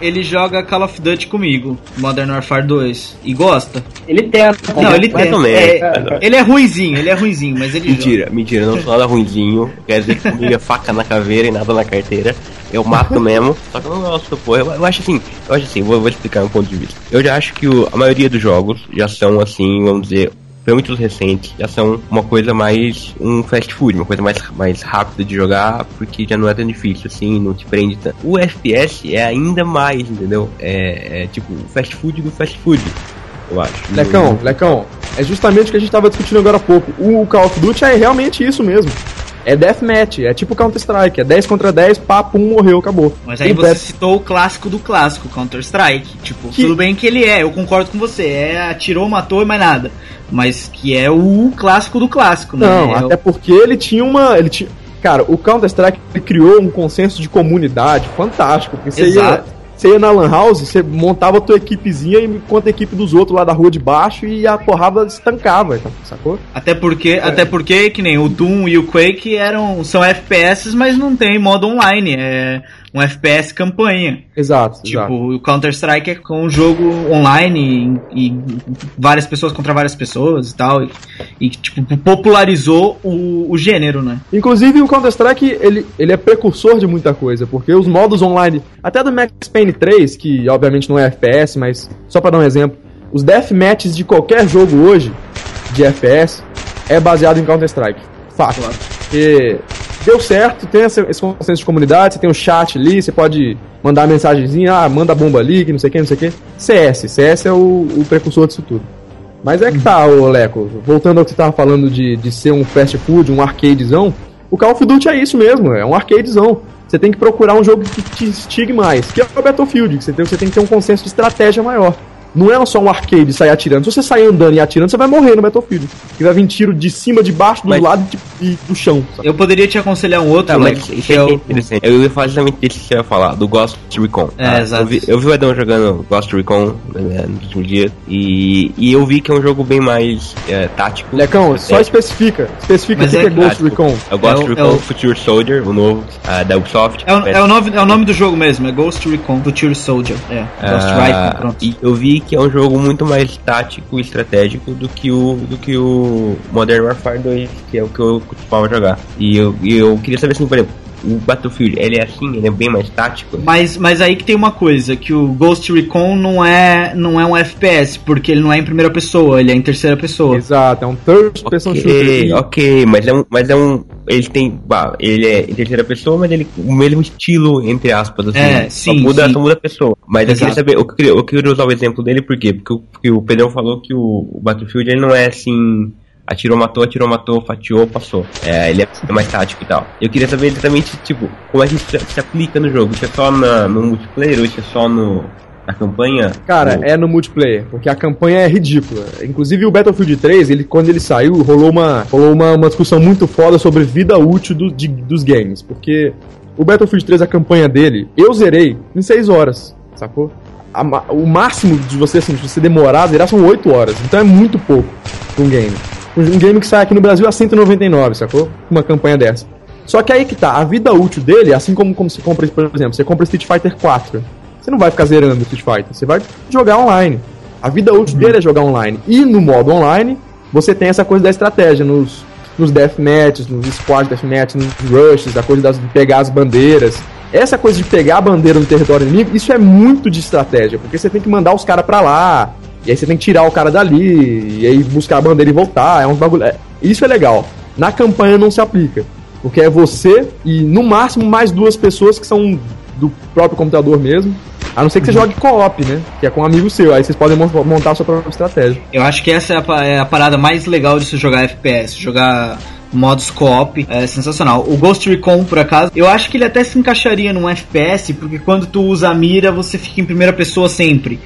Ele joga Call of Duty comigo, Modern Warfare 2, e gosta. Ele tenta. Não, ele menos, é, ele é ruizinho, ele é ruizinho, mas ele joga. Mentira, mentira, eu não sou nada ruinzinho. Quer dizer que comigo é faca na caveira e nada na carteira. Eu mato mesmo, só que eu não gosto, pô. Eu, eu acho assim, eu acho assim, vou, vou explicar um ponto de vista. Eu já acho que o- a maioria dos jogos já são assim, vamos dizer, principalmente os recentes, já são uma coisa mais um fast food, uma coisa mais, mais rápida de jogar, porque já não é tão difícil assim, não te prende tanto. O FPS é ainda mais, entendeu? É, é tipo o fast food do fast food, eu acho. Lecão, Lecão, é justamente o que a gente tava discutindo agora há pouco. O Call of Duty é realmente isso mesmo. É deathmatch, é tipo Counter-Strike, é 10 contra 10, papo, um morreu, acabou. Mas aí O você Bat- citou o clássico do clássico, Counter-Strike. Tipo, Que- tudo bem que ele é, eu concordo com você. É atirou, matou e mais nada. Mas que é o clássico do clássico, né? Não, É o- até porque ele tinha uma. Ele tinha, cara, o Counter-Strike criou um consenso de comunidade fantástico. Porque você ia, Exato. Você ia na Lan House, você montava a tua equipezinha enquanto a equipe dos outros lá da rua de baixo e a porrada estancava, então, sacou? Até porque, até porque, que nem o Doom e o Quake eram, são FPS, mas não tem modo online. É um FPS campanha. Exato, Tipo, exato. o Counter-Strike é com um jogo online e, e várias pessoas contra várias pessoas e tal. E, e, tipo, popularizou o, o gênero, né? Inclusive o Counter-Strike, ele, ele é precursor de muita coisa, porque os modos online, até do Max Payne 3, que obviamente não é FPS, mas só pra dar um exemplo, os deathmatches de qualquer jogo hoje, de FPS, é baseado em Counter-Strike. Fato. Porque deu certo, tem esse, esse consenso de comunidade, você tem o chat ali, você pode mandar mensagenzinha, ah, manda bomba ali, que não sei o que, não sei o que. CS, CS é o, o precursor disso tudo. Mas é que tá, ô Leco, voltando ao que você tava falando de, de ser um fast food, um arcadezão, o Call of Duty é isso mesmo, é um arcadezão. Você tem que procurar um jogo que te instigue mais, que é o Battlefield, que você tem, você tem que ter um consenso de estratégia maior. Não é só um arcade sair atirando. Se você sair andando e atirando, você vai morrer no Battlefield. Que vai vir tiro de cima, de baixo, do Mas- lado e de- e do chão. sabe? Eu poderia te aconselhar um outro, Tá, mas isso que é é o, interessante. Eu ia falar justamente isso que você ia falar, do Ghost Recon. É, tá? exato. Eu vi, eu vi o Edão jogando Ghost Recon né, nos últimos dias e, e eu vi que é um jogo bem mais é, tático. Lecão, só estratégico. especifica. Especifica o que é que é Ghost tático. Recon. É o Ghost É o- Recon é o- Future Soldier, o novo, ah, da Ubisoft. É o, é, o nome, é o nome do jogo mesmo, é Ghost Recon Future Soldier. É, Ghost Ah, Recon, pronto. e eu vi que é um jogo muito mais tático e estratégico do que o do que o Modern Warfare 2, que é o que eu costumava jogar. E eu, eu queria saber assim, por exemplo, o Battlefield, ele é assim, ele é bem mais tático. Mas, mas aí que tem uma coisa, que o Ghost Recon não é, não é um FPS, porque ele não é em primeira pessoa, ele é em terceira pessoa. Exato, é um third person shooter. Ok, mas é um, mas é um, ele tem, bah, ele é em terceira pessoa, mas ele o mesmo estilo entre aspas, assim, É, só sim, muda, sim. só muda a pessoa. Mas eu queria Exato. saber, eu queria, eu queria usar o exemplo dele por quê? Porque, o- porque o Pedrão falou que o, o Battlefield ele não é assim, atirou, matou, atirou, matou, fatiou, passou. É, ele é mais tático e tal. Eu queria saber exatamente tipo como é que isso se, aplica no jogo. Isso é só na, no multiplayer ou isso é só no na campanha? Cara, é no multiplayer, porque a campanha é ridícula. Inclusive o Battlefield 3, ele, quando ele saiu, rolou uma, rolou uma, uma discussão muito foda sobre vida útil do- de- dos games. Porque o Battlefield 3, a campanha dele, eu zerei em 6 horas, sacou? A o máximo de você, assim, de você demorar a zerar são 8 horas. Então é muito pouco um game. Um game que sai aqui no Brasil a 199, sacou? Uma campanha dessa. Só que aí que tá, a vida útil dele, assim como, como você compra, por exemplo, você compra Street Fighter 4. Você não vai ficar zerando Street Fighter, você vai jogar online. A vida útil dele é jogar online. E no modo online, você tem essa coisa da estratégia. Nos, nos deathmatches, nos squad deathmatches, nos rushes, a coisa das, de pegar as bandeiras. Essa coisa de pegar a bandeira no território inimigo, isso é muito de estratégia, porque você tem que mandar os caras pra lá, e aí você tem que tirar o cara dali, e aí buscar a bandeira e voltar, é um bagulho. é- isso é legal. Na campanha não se aplica, porque é você e no máximo mais duas pessoas que são do próprio computador mesmo. A não ser que você jogue co-op, né? Que é com um amigo seu. Aí vocês podem mon- montar a sua própria estratégia. Eu acho que essa é a, é a parada mais legal de se jogar FPS, jogar modos co-op, é sensacional. O Ghost Recon, por acaso, eu acho que ele até se encaixaria num FPS, porque quando tu usa a mira, você fica em primeira pessoa sempre.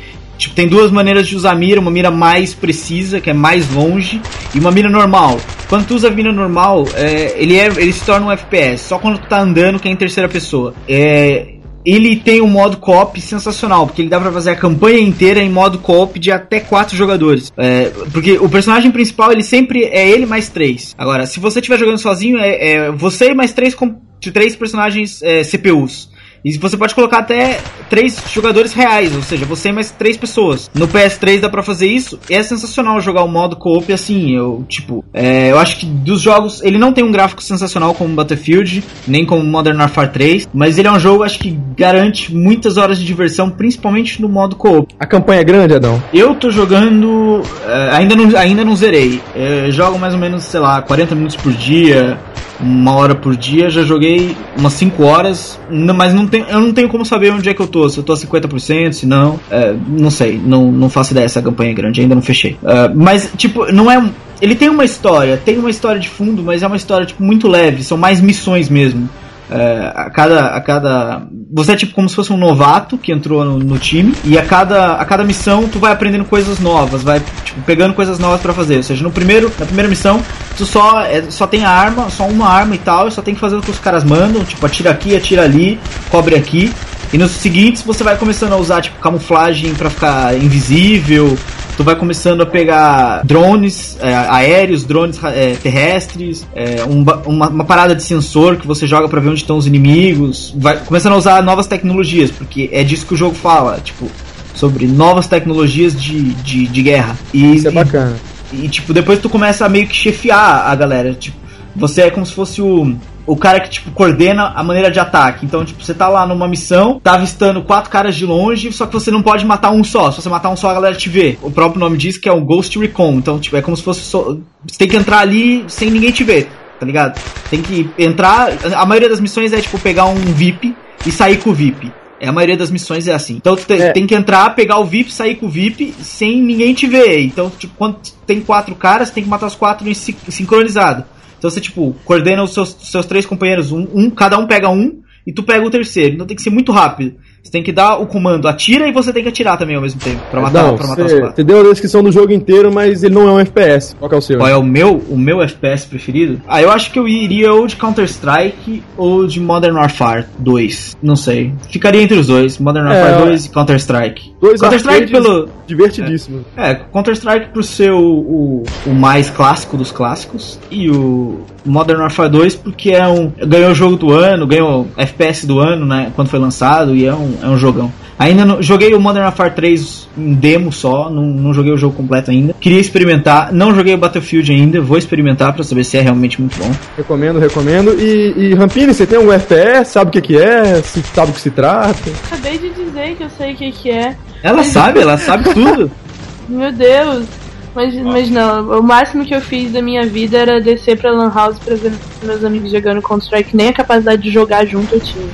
Tipo, tem duas maneiras de usar a mira, uma mira mais precisa, que é mais longe, e uma mira normal. Quando tu usa a mira normal, é, ele, é, ele se torna um FPS, só quando tu tá andando, que é em terceira pessoa. É, ele tem um modo co-op sensacional, porque ele dá pra fazer a campanha inteira em modo co-op de até quatro jogadores. É, porque o personagem principal, ele sempre é ele mais três. Agora, se você estiver jogando sozinho, é, é você mais três, com- de três personagens é, CPUs. E você pode colocar até três jogadores reais, ou seja, você e mais três pessoas. No PS3 dá pra fazer isso. E é sensacional jogar o modo co-op assim. Eu, tipo, é, eu acho que dos jogos. Ele não tem um gráfico sensacional como Battlefield, nem como Modern Warfare 3. Mas ele é um jogo, acho que garante muitas horas de diversão, principalmente no modo co-op. A campanha é grande, Adão? Eu tô jogando. eh, ainda, não, ainda não zerei. Eh, jogo mais ou menos, sei lá, 40 minutos por dia, uma hora por dia. Já joguei umas 5 horas, mas não tem, eu não tenho como saber onde é que eu tô. Se eu tô a 50%, se não. eh, não sei, não, não faço ideia. Essa campanha é grande, ainda não fechei. Eh, mas, tipo, não é. um- Ele tem uma história, tem uma história de fundo, mas é uma história tipo, muito leve, são mais missões mesmo. É, a cada a cada você é tipo como se fosse um novato que entrou no, no time e a cada a cada missão tu vai aprendendo coisas novas vai tipo pegando coisas novas pra fazer. Ou seja no primeiro na primeira missão tu só é, só tem a arma só uma arma e tal e só tem que fazer o que os caras mandam tipo atira aqui atira ali cobre aqui e nos seguintes você vai começando a usar tipo camuflagem pra ficar invisível tu vai começando a pegar drones é, aéreos, drones é, terrestres, é, um uma, uma parada de sensor que você joga pra ver onde estão os inimigos, vai começando a usar novas tecnologias, porque é disso que o jogo fala, tipo, sobre novas tecnologias de, de, de guerra. E, Isso é e- bacana. e, tipo, depois tu começa a meio que chefiar a galera. Tipo, você é como se fosse o, o cara que, tipo, coordena a maneira de ataque. Então, tipo, você tá lá numa missão, tá avistando quatro caras de longe, só que você não pode matar um só. Se você matar um só, a galera te vê. O próprio nome diz que é o Ghost Recon. Então, tipo, é como se fosse só. Você tem que entrar ali sem ninguém te ver, tá ligado? Tem que entrar. A maioria das missões é, tipo, pegar um VIP e sair com o VIP. É, a maioria das missões é assim. Então tu te- É. tem que entrar, pegar o VIP, sair com o VIP sem ninguém te ver. Então, tipo, quando tem quatro caras, tem que matar os quatro em si- sincronizado. Então você, tipo, coordena os seus, seus três companheiros, um, um- cada um pega um e tu pega o terceiro. Então tem que ser muito rápido. Você tem que dar o comando atira e você tem que atirar também ao mesmo tempo. Pra matar, Não, pra matar os você quatro. você deu a descrição do jogo inteiro, mas ele não é um FPS. Qual que é o seu? Qual é o meu, o meu FPS preferido? Ah, eu acho que eu iria ou de Counter-Strike ou de Modern Warfare 2. Não sei. Ficaria entre os dois, Modern Warfare É, 2 e Counter-Strike. Dois Counter-Strike pelo. divertidíssimos. É, Counter-Strike por ser o, o, o mais clássico dos clássicos. E o Modern Warfare 2 porque é um. ganhou o jogo do ano, ganhou FPS do ano, né? Quando foi lançado, e é um, é um jogão. Ainda não, joguei o Modern Warfare 3 em demo só, não, não joguei o jogo completo ainda. Queria experimentar, não joguei o Battlefield ainda, vou experimentar pra saber se é realmente muito bom. Recomendo, recomendo. E, e Rampini, você tem algum FPS? Sabe o que, que é? Se, sabe do que se trata? Acabei de dizer que eu sei o que, que é. Ela sabe, ela sabe tudo. Meu Deus. Mas, mas não, o máximo que eu fiz da minha vida era descer pra Lan House pra ver meus amigos jogando Counter-Strike. Nem a capacidade de jogar junto eu tinha.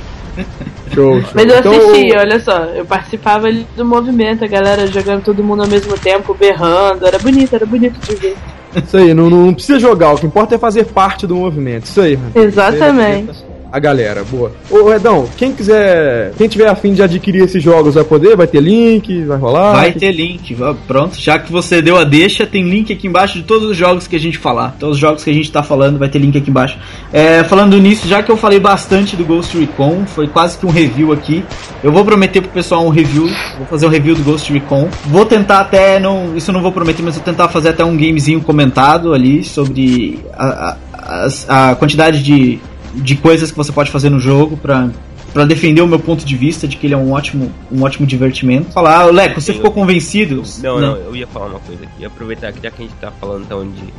Show, show. Mas eu Então, assistia, olha só. Eu participava ali do movimento, a galera jogando todo mundo ao mesmo tempo, berrando. Era bonito, era bonito de ver. Isso aí, não, não precisa jogar, o que importa é fazer parte do movimento. Isso aí. Exatamente. A galera, boa. Ô, Redão, quem quiser, quem tiver afim de adquirir esses jogos vai poder? Vai ter link? Vai rolar? Vai ter link, pronto. Já que você deu a deixa, tem link aqui embaixo de todos os jogos que a gente falar. Todos os jogos que a gente tá falando, vai ter link aqui embaixo. É, falando nisso, já que eu falei bastante do Ghost Recon, foi quase que um review aqui. Eu vou prometer pro pessoal um review. Vou fazer um review do Ghost Recon. Vou tentar até, não, isso eu não vou prometer, mas vou tentar fazer até um gamezinho comentado ali sobre a, a, a quantidade de, de coisas que você pode fazer no jogo pra. Pra defender o meu ponto de vista de que ele é um ótimo, um ótimo divertimento. Falar, ah, Leco, você Eu- ficou convencido? Não, não, eu ia falar uma coisa aqui. Aproveitar que já que a gente tá falando então de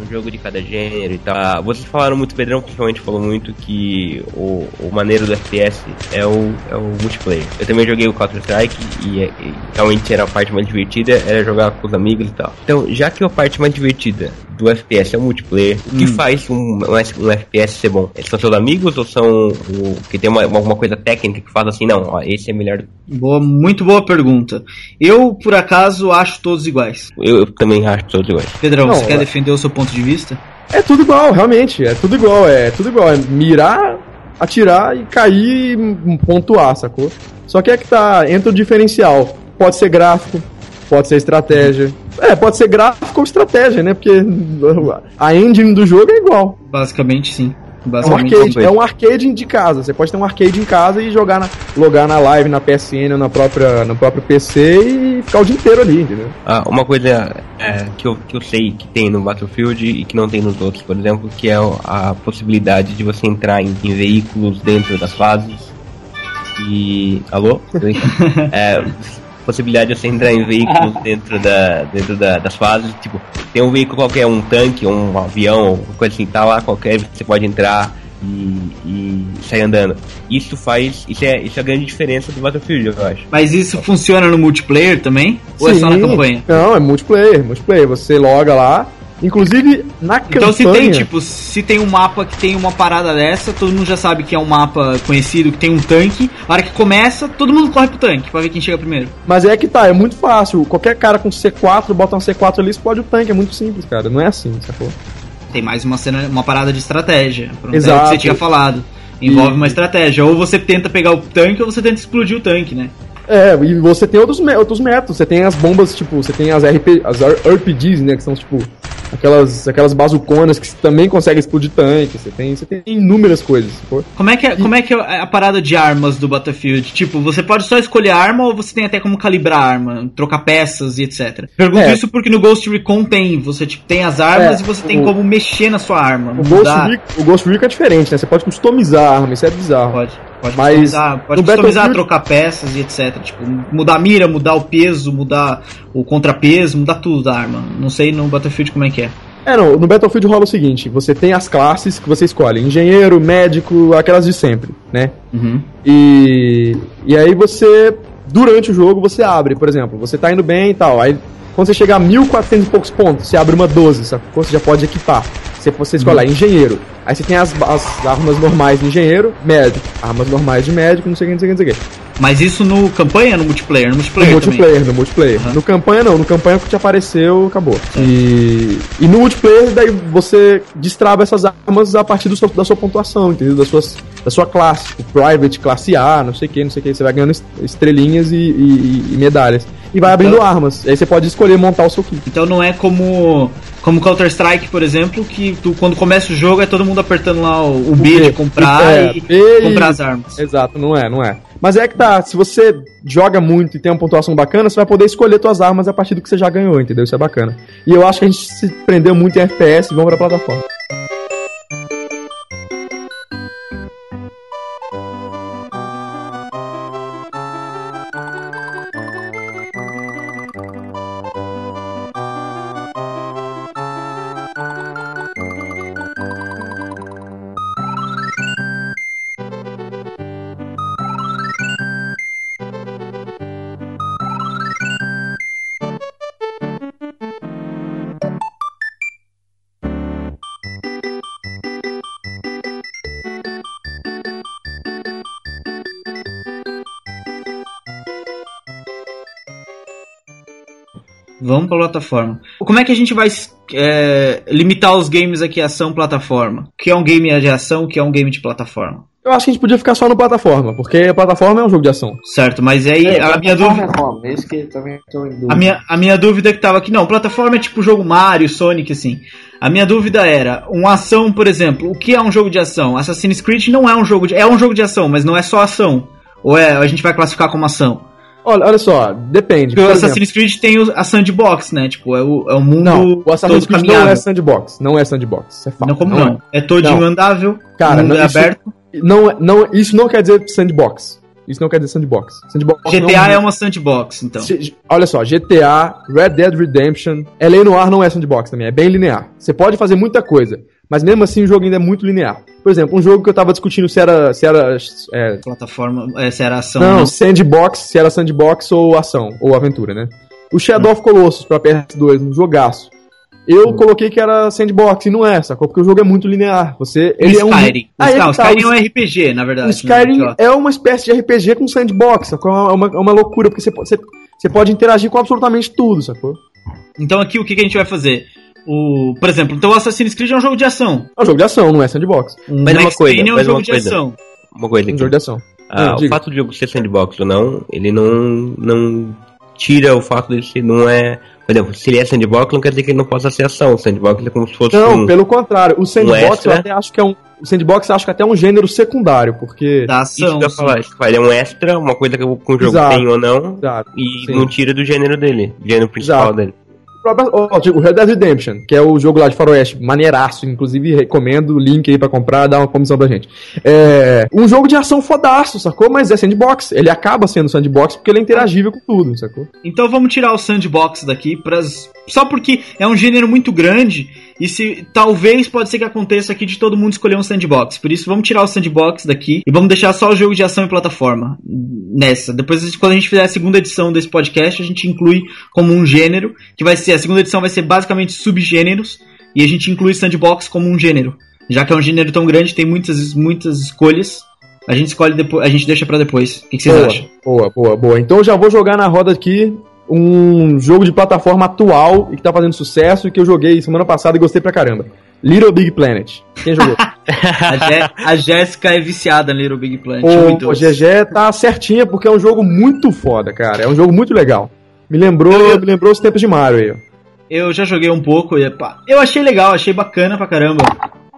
um jogo de cada gênero e tal. Vocês falaram muito, Pedrão principalmente falou muito que o, o maneiro do FPS é o, é o multiplayer. Eu também joguei o Counter-Strike e, é- e realmente era a parte mais divertida, era jogar com os amigos e tal. Então, já que a parte mais divertida do FPS é o multiplayer, o que faz um, um, um FPS ser bom? São seus amigos ou são o que tem uma, alguma coisa técnica que faz assim, não, ó, esse é melhor Boa, muito boa pergunta. Eu, por acaso, acho todos iguais. eu, eu também acho todos iguais. Pedrão, Não, você quer é- defender o seu ponto de vista? É tudo igual, realmente. É tudo igual. É tudo igual. É mirar, atirar e cair e hum, pontuar, sacou? Só que é que tá. Entra o diferencial. Pode ser gráfico, pode ser estratégia. É, pode ser gráfico ou estratégia, né? Porque a engine do jogo é igual. Basicamente, sim. É um Basicamente, arcade, é um arcade de casa. Você pode ter um arcade em casa e jogar na, logar na live, na PSN ou na própria, no próprio PC e ficar o dia inteiro ali, entendeu? Ah, uma coisa é, que, eu, que eu sei que tem no Battlefield e que não tem nos outros, por exemplo, que é a possibilidade de você entrar em, em veículos dentro das fases. E. Alô? É, possibilidade de você entrar em veículos dentro, da, dentro da- das fases. Tipo, tem um veículo qualquer, um tanque, um avião, uma coisa assim, tá lá qualquer, você pode entrar e, e sair andando. Isso faz. Isso é, isso é a grande diferença do Battlefield, eu acho. Mas isso funciona no multiplayer também? Ou é só na Sim. campanha? Não, é multiplayer, multiplayer. Você loga lá. Inclusive, na campanha... Então se tem, tipo, se tem um mapa que tem uma parada dessa, todo mundo já sabe que é um mapa conhecido, que tem um tanque, a hora que começa, todo mundo corre pro tanque pra ver quem chega primeiro. Mas é que tá, é muito fácil. Qualquer cara com C4, bota um C4 ali, explode o tanque. É muito simples, cara. Não é assim, sacou? Tem mais uma cena, uma parada de estratégia. Pronto, é o Exato. que você tinha falado. Envolve E- uma estratégia. Ou você tenta pegar o tanque ou você tenta explodir o tanque, né? É, e você tem outros, outros métodos. Você tem as bombas, tipo, você tem as, RP, as RPGs, né? Que são, tipo, aquelas, aquelas bazuconas que também conseguem explodir tanque. Você tem, você tem inúmeras coisas, sacou? Como é, que é, como é que é a parada de armas do Battlefield? Tipo, você pode só escolher a arma ou você tem até como calibrar a arma, trocar peças e etc. Pergunto É. isso porque no Ghost Recon tem. Você tipo, tem as armas É, e você tem o- como mexer na sua arma. O Ghost. Recon, o Ghost Recon é diferente, né? Você pode customizar a arma, isso é bizarro. Pode, pode Mas customizar, pode customizar, Battlefield- trocar peças e etc. Tipo, mudar a mira, mudar o peso, mudar o contrapeso, mudar tudo da arma. Não sei no Battlefield como é que é. É, não, no Battlefield rola o seguinte: você tem as classes que você escolhe: engenheiro, médico, aquelas de sempre, né? Uhum. E, e aí você, durante o jogo, você abre, por exemplo, você tá indo bem e tal. Aí quando você chegar a 1400 e poucos pontos, você abre uma 12, sacou? Você já pode equipar. Você, você escolhe lá, engenheiro. Aí você tem as, as armas normais de engenheiro, médico. Armas normais de médico, não sei o que, não sei o que, não sei o que. Mas isso no campanha ou no multiplayer? No No multiplayer, multiplayer, no multiplayer. Aham. No campanha não, no campanha que te apareceu, acabou. E, e no multiplayer, daí você destrava essas armas a partir do seu- da sua pontuação, entendeu? Da, suas, da sua classe. O private, classe A, não sei o que, não sei o que. Você vai ganhando est- estrelinhas e, e- e medalhas. E vai abrindo Então- armas. Aí você pode escolher montar o seu kit. Então não é como como Counter Strike, por exemplo, que tu, quando começa o jogo é todo mundo apertando lá o, o B de comprar É, e B e- comprar as armas. Exato, não é, não é. Mas é que tá, se você joga muito e tem uma pontuação bacana, você vai poder escolher suas armas a partir do que você já ganhou, entendeu? Isso é bacana. E eu acho que a gente se prendeu muito em FPS e vamos pra plataforma. Plataforma. Como é que a gente vai é, limitar os games aqui a ação plataforma? O que é um game de ação, o que é um game de plataforma? Eu acho que a gente podia ficar só no plataforma, porque a plataforma é um jogo de ação. Certo, mas aí É, a minha dúvida. é? Esse que também tô em dúvida. A minha, a minha dúvida que tava aqui, não, plataforma é tipo jogo Mario, Sonic, assim. A minha dúvida era, uma ação, por exemplo, o que é um jogo de ação? Assassin's Creed não é um jogo de. É um jogo de ação, mas não é só ação. Ou é, a gente vai classificar como ação? Olha, olha só, depende. Porque o Assassin's Creed tem o- a sandbox, né? Tipo, é o, é o mundo Não, o Assassin's todo Creed não caminhável. é sandbox. Não é sandbox. É fato. Não, como não? É, todinho Não. andável, Cara, mundo não, é isso, aberto. não, é- não, isso não quer dizer sandbox. Isso não quer dizer sandbox. Sandbox não- GTA é uma sandbox, então. Se- Olha só, GTA, Red Dead Redemption, LA Noir não é sandbox também, é bem linear. Você pode fazer muita coisa, mas mesmo assim o jogo ainda é muito linear. Por exemplo, um jogo que eu tava discutindo se era. Se era é, Plataforma, essa era ação. não, né? sandbox, se era sandbox ou ação, ou aventura, né? O Shadow of Colossus pra PS2, um jogaço. Eu coloquei que era sandbox e não é, sacou? Porque o jogo é muito linear. Você, ele é um. Skyrim. Ah, não, tá, Skyrim é um RPG, na verdade. o Skyrim né? é uma espécie de RPG com sandbox, sacou? É uma, é uma loucura, porque você, pode- você, você pode interagir com absolutamente tudo, sacou? Então aqui o que, que a gente vai fazer? O, por exemplo, então o Assassin's Creed é um jogo de ação. É um jogo de ação, não é sandbox. Um Mas uma coisa, Payne é um jogo de coisa. ação. Uma coisa Um aqui. jogo de ação. Ah, Ah, o fato de jogo ser sandbox ou não, ele não, não tira o fato de que não é. Por exemplo, se ele é sandbox, não quer dizer que ele não possa ser ação. O sandbox é como se fosse Não, um. pelo contrário. O sandbox extra? eu até acho que é um. O sandbox eu acho que até é um gênero secundário, porque. Da Isso ação. isso falar, ele é um extra, uma coisa que o jogo Exato. tem ou não, Exato. e Sim. não tira do gênero dele, do gênero principal Exato. dele. Próprio- Red Dead Redemption, que é o jogo lá de faroeste, maneiraço, inclusive recomendo o link aí pra comprar, dar uma comissão pra gente. É um jogo de ação fodaço, sacou? Mas é sandbox. Ele acaba sendo sandbox porque ele é interagível com tudo, sacou? Então vamos tirar o sandbox daqui, pras... só porque é um gênero muito grande e se talvez pode ser que aconteça aqui de todo mundo escolher um sandbox. Por isso vamos tirar o sandbox daqui e vamos deixar só o jogo de ação e plataforma nessa. Depois quando a gente fizer a segunda edição desse podcast, a gente inclui como um gênero, que vai ser a segunda edição vai ser basicamente subgêneros e a gente inclui sandbox como um gênero. Já que é um gênero tão grande, tem muitas muitas escolhas. A gente escolhe depois, a gente deixa pra depois. O que, que vocês boa, acham? boa, boa, boa. Então eu já vou jogar na roda aqui um jogo de plataforma atual e que tá fazendo sucesso e que eu joguei semana passada e gostei pra caramba. Little Big Planet. Quem jogou? A, a Jéssica é viciada em Little Big Planet. o, o GG tá certinha porque é um jogo muito foda, cara. É um jogo muito legal. Me lembrou, Eu- me lembrou os tempos de Mario aí. Eu já joguei um pouco e pá, eu achei legal, achei bacana pra caramba.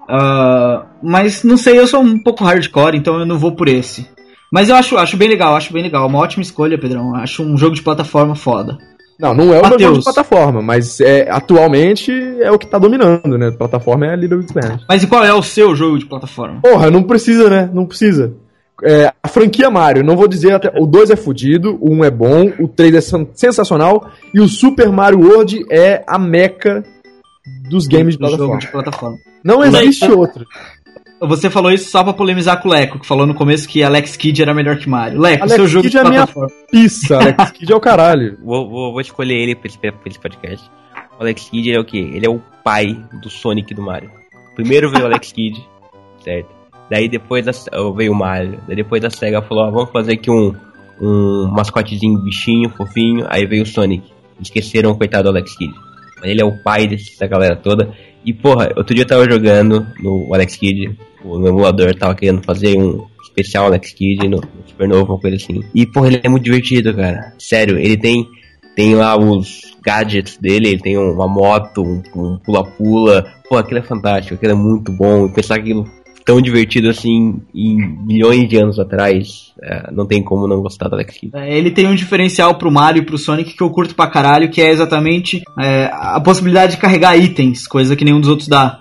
Ah, mas não sei, eu sou um pouco hardcore, então eu não vou por esse. Mas eu acho, acho bem legal, acho bem legal. Uma ótima escolha, Pedrão. Acho um jogo de plataforma foda. Não, não é o meu jogo de plataforma, mas é, atualmente é o que tá dominando, né? Plataforma é Little Big Planet. Mas e qual é o seu jogo de plataforma? Porra, não precisa, né? Não precisa. É, a franquia Mario, não vou dizer até. O 2 é fudido, o 1 é bom, o 3 é sen- sensacional e o Super Mario World é a meca dos games de plataforma. de plataforma. Não existe outro. Você falou isso só pra polemizar com o Leco, que falou no começo que Alex Kidd era melhor que Mario. Leco, Alex seu jogo Kidd de é minha plataforma. pizza, Alex Kidd é o caralho. Vou, vou, vou escolher ele pra esse, pra esse podcast. O Alex Kidd é o quê? Ele é o pai do Sonic e do Mario. Primeiro veio o Alex Kidd, certo? Daí depois da, veio o Mario. Daí depois a SEGA falou, ó, vamos fazer aqui um, um mascotezinho, bichinho, fofinho. Aí veio o Sonic. Esqueceram o coitado do Alex Kidd. Ele é o pai dessa galera toda. E porra, outro dia eu tava jogando no Alex Kidd, no emulador, tava querendo fazer um especial Alex Kidd no, Super Novo, uma coisa assim. E porra, ele é muito divertido, cara. Sério, ele tem tem lá os gadgets dele, ele tem uma moto, um um pula-pula. Pô, aquilo é fantástico, aquilo é muito bom. Pensar aquilo tão divertido assim em milhões de anos atrás, é, não tem como não gostar do Alex Kidd. É, Ele tem um diferencial pro Mario e pro Sonic que eu curto pra caralho, que é exatamente é, a possibilidade de carregar itens, coisa que nenhum dos outros dá.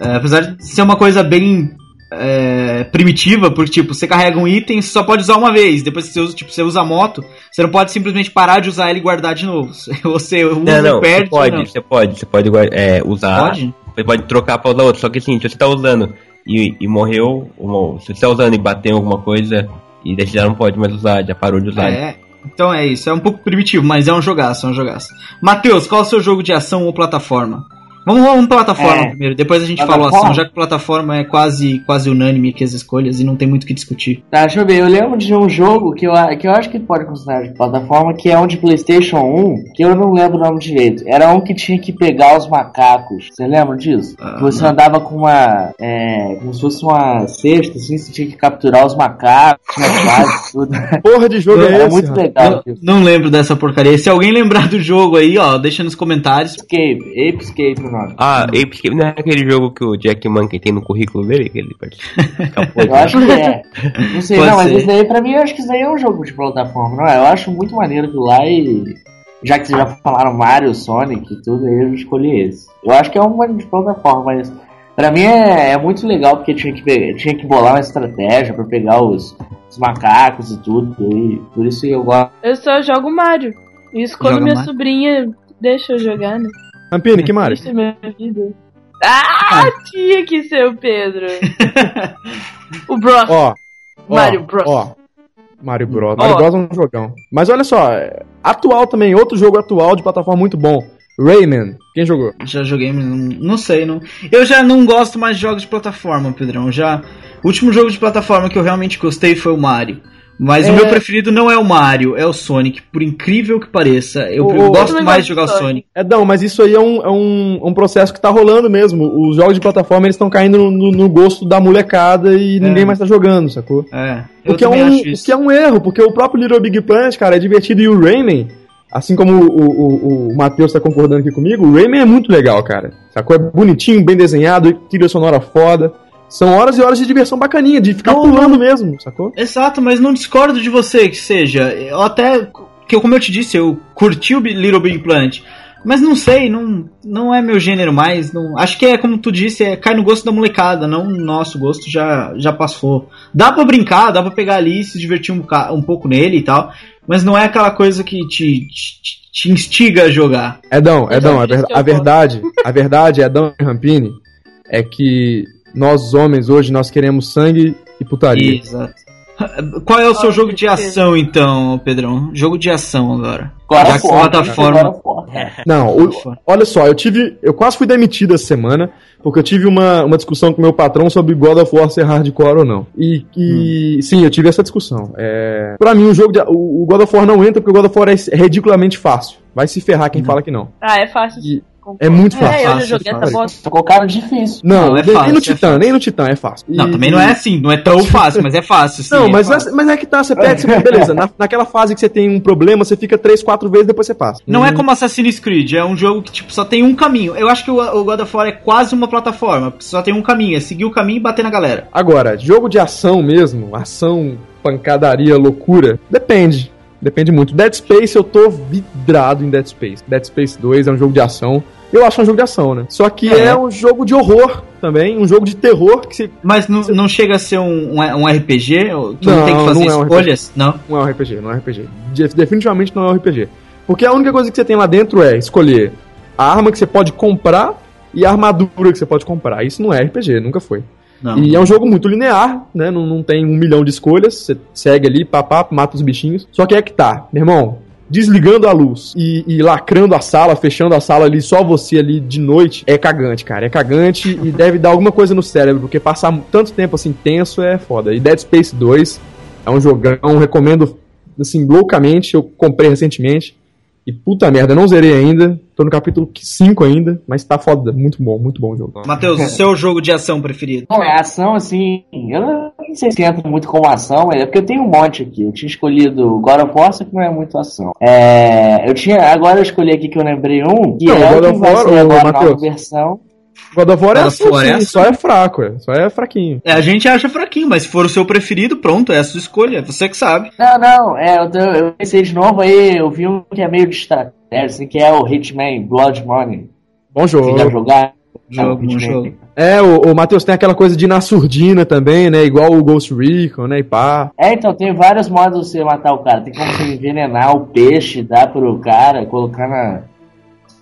É, apesar de ser uma coisa bem é, primitiva, porque tipo, você carrega um item, você só pode usar uma vez. Depois que você usa, tipo, você usa a moto, você não pode simplesmente parar de usar ele e guardar de novo. Você usa, Não, não, perde. você pode, não. você pode, você pode é, usar, Pode? você pode trocar pra usar outro. Só que assim, se você tá usando e, e morreu, ou, se você usando e bateu alguma coisa, e daí já não pode mais usar, já parou de usar. É. Então é isso, é um pouco primitivo, mas é um jogaço, é um jogaço. Matheus, qual é o seu jogo de ação ou plataforma? Vamos, vamos plataforma é, primeiro, depois a gente assim, plataforma? fala ação, já que plataforma é quase, quase unânime aqui as escolhas e não tem muito o que discutir. Tá, deixa eu ver, eu lembro de um jogo que eu, que eu acho que pode considerar de plataforma, que é um de Playstation 1, que eu não lembro o nome direito. Era um que tinha que pegar os macacos. Você lembra disso? Ah, você não. andava com uma. É, como se fosse uma cesta, assim, você tinha que capturar os macacos, tinha é tudo. Porra de jogo eu, é era muito legal. Eu, não lembro dessa porcaria. Se alguém lembrar do jogo aí, ó, deixa nos comentários. Escape, Ape Escape, não. Ah, e porque não é aquele jogo que o Jack Monkey tem no currículo dele, que ele participou. eu acho que é. Não sei, Pode não, ser. mas isso daí pra mim eu acho que isso daí é um jogo de plataforma, não é? Eu acho muito maneiro do lá e. Já que vocês já falaram Mario, Sonic e tudo, eu escolhi esse. Eu acho que é um de plataforma, mas. Pra mim é, é muito legal porque tinha que, pegar, tinha que bolar uma estratégia pra pegar os, os macacos e tudo, e por isso eu gosto. Eu só jogo Mario. Isso quando Joga minha Mario. sobrinha deixa eu jogar, né? Rampini, que Mario? Isso é minha vida. Ah, tinha que ser o Pedro. o Bros. Ó, ó, Mario Bros. Ó, Mario Bros. Mario Ó. Bros é um jogão. Mas olha só, é, atual também, outro jogo atual de plataforma muito bom. Rayman. Quem jogou? Já joguei, mas não, não sei. Não... Eu já não gosto mais de jogos de plataforma, Pedrão. Já... O último jogo de plataforma que eu realmente gostei foi o Mario. Mas É. o meu preferido não é o Mario, é o Sonic. Por incrível que pareça, eu ô, gosto mais de jogar o de Sonic. É, não, mas isso aí é um, é um, um processo que tá rolando mesmo. Os jogos de plataforma eles estão caindo no, no- gosto da molecada e ninguém mais tá jogando, sacou? É, eu O que, é um, acho o que é um erro, porque o próprio Little Big Planet, cara, é divertido e o Rayman, assim como o, o, o Matheus tá concordando aqui comigo, o Rayman é muito legal, cara. Sacou? É bonitinho, bem desenhado, trilha sonora foda. São horas e horas de diversão bacaninha, de ficar Não, pulando mesmo, sacou? Exato, mas não discordo de você que seja. Eu até. Que eu, como eu te disse, eu curti o Little Big Planet. Mas não sei, não, não é meu gênero mais. Não, acho que é como tu disse, é, cai no gosto da molecada, não no nosso gosto já, já passou. Dá pra brincar, dá pra pegar ali e se divertir um, um pouco nele e tal. Mas não é aquela coisa que te, te, te instiga a jogar. Edão, Edão, a, por isso ver- a verdade, a verdade, Edão e Rampini, é que nós homens hoje nós queremos sangue e putaria. Exato. Qual é o seu Ah, jogo de ação então, Pedrão? Jogo de ação agora. Já of que War, plataforma- War. Não, o- olha só, eu tive. Eu quase fui demitido essa semana, porque eu tive uma, uma discussão com meu patrão sobre God of War ser hardcore ou não. E, e- sim, eu tive essa discussão. É, pra mim, o jogo de, o, o God of War não entra porque o God of War é, é ridiculamente fácil. Vai se ferrar quem fala que não. Ah, é fácil. E-. é muito fácil. É, eu já Fácil, joguei essa fácil. bosta. Colocando difícil. Não, Não, é nem, fácil, nem no é Titã, fácil. nem no Titã é fácil. Não, E- também não é assim, não é tão fácil, mas é fácil. Sim, Não, é mas, fácil. é, mas é que tá, você perde, você, beleza, na, naquela fase que você tem um problema, você fica três, quatro vezes, depois você passa. Não é como Assassin's Creed, é um jogo que tipo, só tem um caminho. Eu acho que o, o God of War é quase uma plataforma, porque só tem um caminho, é seguir o caminho e bater na galera. Agora, jogo de ação mesmo, ação, pancadaria, loucura, depende. Depende muito. Dead Space, eu tô vidrado em Dead Space. Dead Space 2 é um jogo de ação. Eu acho um jogo de ação, né? Só que é, É. um jogo de horror também, um jogo de terror que se... Mas não, não chega a ser um, um, um RPG? Tu Não, não, tem que fazer não é um escolhas? Não. não é um RPG, não é um RPG. De- definitivamente não é um RPG. Porque a única coisa que você tem lá dentro é escolher a arma que você pode comprar e a armadura que você pode comprar. Isso não é RPG, nunca foi. Não. E é um jogo muito linear, né? Não, não tem um milhão de escolhas. Você segue ali, papá, mata os bichinhos. Só que é que tá, meu irmão. Desligando a luz e, e lacrando a sala, fechando a sala ali, só você ali de noite, é cagante, cara. É cagante e deve dar alguma coisa no cérebro, porque passar tanto tempo assim tenso é foda. E Dead Space 2 é um jogão, recomendo assim, loucamente. Eu comprei recentemente. E puta merda, eu não zerei ainda. Tô no capítulo 5 ainda, mas tá foda. Muito bom, muito bom o jogo. Matheus, o seu jogo de ação preferido? Não, é ação assim. Eu não sei se entra muito como ação, é porque eu tenho um monte aqui. Eu tinha escolhido God of War, só que não é muito ação. É, eu tinha. Agora eu escolhi aqui que eu lembrei um, que Não, é God o of que vai War, ser agora a nova Matheus. versão. God of War é assim, War é sim, assim. só é fraco, é. Só é fraquinho. É, a gente acha fraquinho, mas se for o seu preferido, pronto, é a sua escolha, você que sabe. Não, não, é, eu, tô- eu pensei de novo aí, eu vi um que é meio de estratégia, assim, que é o Hitman Blood Money. Bom jogo. A jogar? Jogo, É, bom jogo. É, o, o Matheus tem aquela coisa de ir na surdina também, né? Igual o Ghost Recon, né? E pá. É, então, tem vários modos de você matar o cara. Tem como você envenenar o peixe, dar pro cara, colocar na.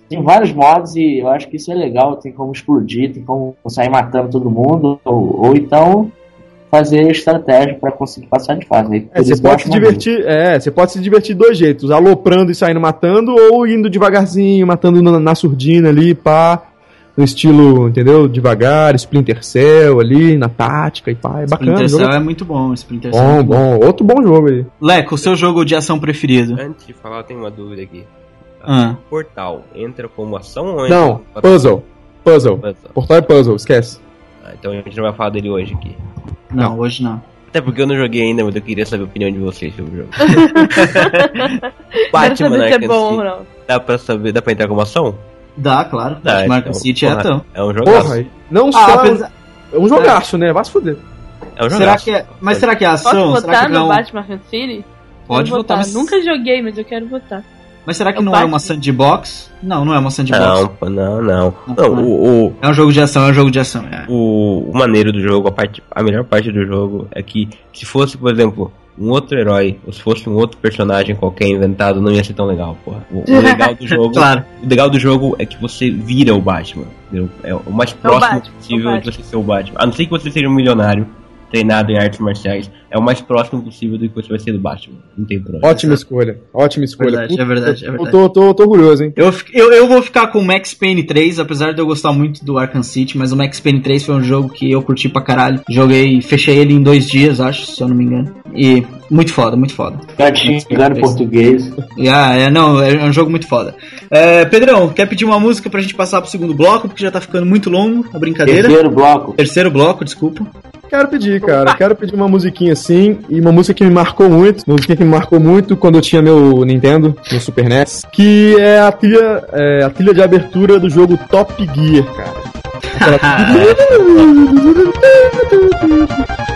Tem vários modos e eu acho que isso é legal. Tem como explodir, tem como sair matando todo mundo, ou, ou então fazer estratégia pra conseguir passar de fase. É, você pode se divertir. É, você pode se divertir de dois jeitos: aloprando e saindo matando, ou indo devagarzinho, matando na, na surdina ali, pá. No estilo, entendeu? Devagar, Splinter Cell ali, na tática e pá. É bacana. Splinter jogo Cell é muito bom, Splinter Cell. é Bom, muito bom. Outro bom jogo aí. Leco, o seu jogo de ação preferido? Antes de falar, eu tenho uma dúvida aqui. Ah. Portal entra como ação ou Não, entra puzzle. Puzzle. Puzzle. Portal é puzzle, esquece. Ah, então a gente não vai falar dele hoje aqui. Não, hoje não. Até porque eu não joguei ainda, mas eu queria saber a opinião de vocês sobre o jogo. Batman se é Arkham bom City. não. Dá pra saber, dá pra entrar como ação? Dá, claro. Dá, Batman Arkham então, City é tão. É um jogaço. Porra, não Ah, só. apesar- É um jogaço, né? Vai se fuder. É um Será que é... Mas será que é Posso ação? Será votar que no não? Batman Arkham City? Pode Quero votar, mas- Nunca joguei, mas eu quero votar. Mas será que É não é Batman. uma sandbox? Não, não é uma sandbox. Não, pô, não, não. Não, Não, é. o, o, É um jogo de ação, é um jogo de ação. É. o, o maneiro do jogo, a, parte, a melhor parte do jogo é que se fosse, por exemplo, um outro herói, ou se fosse um outro personagem qualquer inventado, não ia ser tão legal, porra. O, o legal do jogo. Claro. O legal do jogo é que você vira o Batman. entendeu? É o mais próximo Batman, possível o de você ser o Batman. A não ser que você seja um milionário treinado em artes marciais, é o mais próximo possível do que você vai ser do Batman. Não tem problema. Ótima escolha, ótima escolha. Verdade, Puta, é verdade, é eu verdade. Tô, tô, tô orgulhoso, hein? Eu, eu, eu vou ficar com o Max Payne 3, apesar de eu gostar muito do Arkham City, mas o Max Payne 3 foi um jogo que eu curti pra caralho. Joguei, fechei ele em dois dias, acho, se eu não me engano. E muito foda, muito foda. Tá em português. E, ah, é, não, é um jogo muito foda. É, Pedrão, quer pedir uma música pra gente passar pro segundo bloco, porque já tá ficando muito longo a brincadeira. Terceiro bloco. Terceiro bloco, desculpa. Quero pedir, cara. Quero pedir uma musiquinha assim. E uma música que me marcou muito. Uma música que me marcou muito quando eu tinha meu Nintendo, meu Super NES. Que é a trilha, é a trilha de abertura do jogo Top Gear, cara.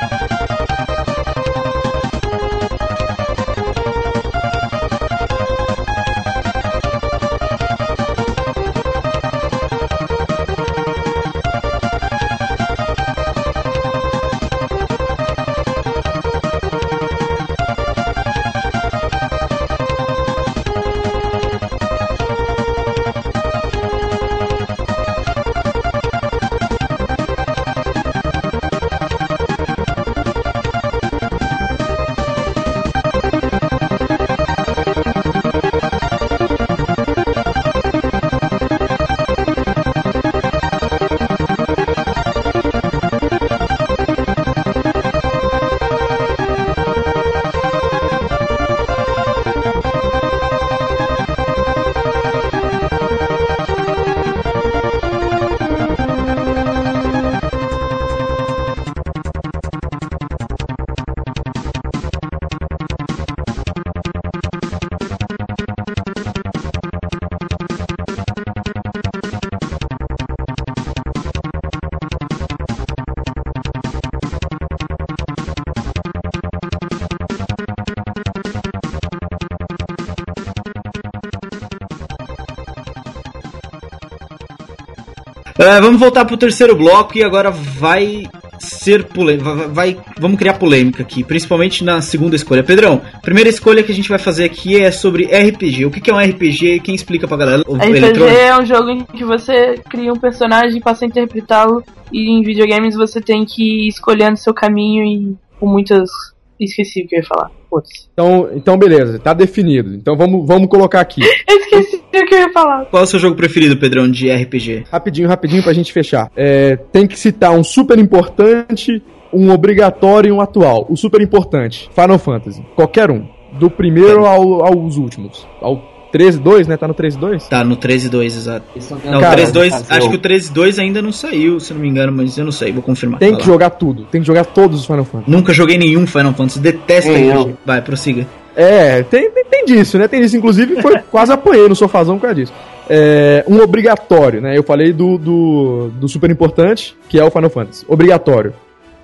É, vamos voltar pro terceiro bloco e agora vai ser polêmica. Vai, vai- vamos criar polêmica aqui, principalmente na segunda escolha. Pedrão, primeira escolha que a gente vai fazer aqui é sobre RPG. O que que é um RPG? Quem explica pra galera? O RPG eletrônico? é um jogo em que você cria um personagem e passa a interpretá-lo. E em videogames você tem que ir escolhendo seu caminho e com muitas. Esqueci o que eu ia falar. Putz. Então, então beleza, tá definido. Então vamos, vamos colocar aqui. Eu esqueci o que eu ia falar. Qual é o seu jogo preferido, Pedrão, de RPG? Rapidinho, rapidinho pra gente fechar. É, tem que citar um super importante, um obrigatório e um atual. O super importante, Final Fantasy. Qualquer um. Do primeiro ao, aos últimos. Ao 13-2, né? Tá no 13-2? Tá, no 13.2, exato. Não, Cara, 13.2, fazer acho que o 13.2 ainda não saiu, se não me engano, mas eu não sei, vou confirmar. Tem Vai que lá. jogar tudo. Tem que jogar todos os Final Fantasy. Nunca joguei nenhum Final Fantasy, detesto RPG. eu. Vai, prossiga. É, tem, tem, tem disso, né? Tem disso. Inclusive, foi quase apanhei no sofazão por causa disso. É, um obrigatório, né? Eu falei do, do, do super importante, que é o Final Fantasy. Obrigatório.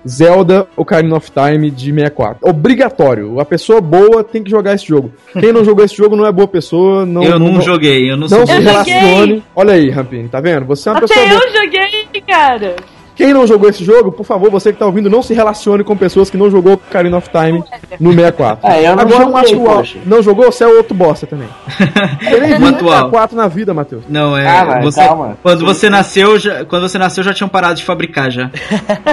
Zelda Ocarina of Time de 64. Obrigatório. A pessoa boa tem que jogar esse jogo. Quem não jogou esse jogo não é boa pessoa. Não, eu não, não joguei, eu não, Não sou se Eu bom. joguei! relacione. Olha aí, Rampini, tá vendo? Você é uma pessoa Até boa. eu joguei, cara. Quem não jogou esse jogo, por favor, você que tá ouvindo, não se relacione com pessoas que não jogou Ocarina of Time no 64. Ah, eu não Agora um joguei, atual. poxa. Não jogou? Você é outro bosta também. Você nem viu atual. 64 na vida, Matheus. Não, é. Ah, você, calma. Quando você nasceu, já, quando você nasceu, já tinham parado de fabricar já.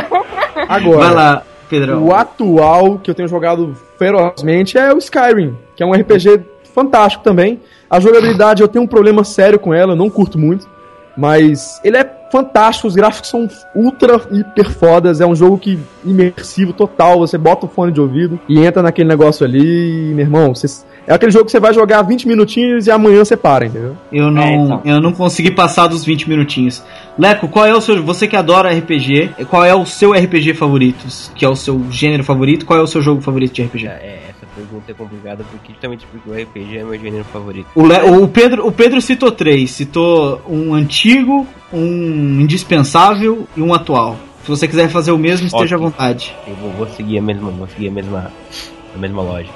Agora, Vai lá, Pedrão. o atual que eu tenho jogado ferozmente é o Skyrim, que é um RPG fantástico também. A jogabilidade eu tenho um problema sério com ela, eu não curto muito. Mas ele é fantástico, os gráficos são ultra hiper fodas, é um jogo que imersivo total, você bota o fone de ouvido e entra naquele negócio ali, e, meu irmão, você- é aquele jogo que você vai jogar 20 minutinhos e amanhã você para, entendeu? Eu não, É, então. eu não consegui passar dos 20 minutinhos. Leco, qual é o seu. Você que adora RPG, qual é o seu RPG favorito? Que é o seu gênero favorito? Qual é o seu jogo favorito de RPG? É, pergunta é complicada porque justamente porque o RPG é meu gênero favorito. O, Le- o Pedro, o Pedro citou três. Citou um antigo, um indispensável e um atual. Se você quiser fazer o mesmo, esteja à Ok. vontade. Eu vou, vou seguir a mesma, vou seguir a mesma, a mesma lógica.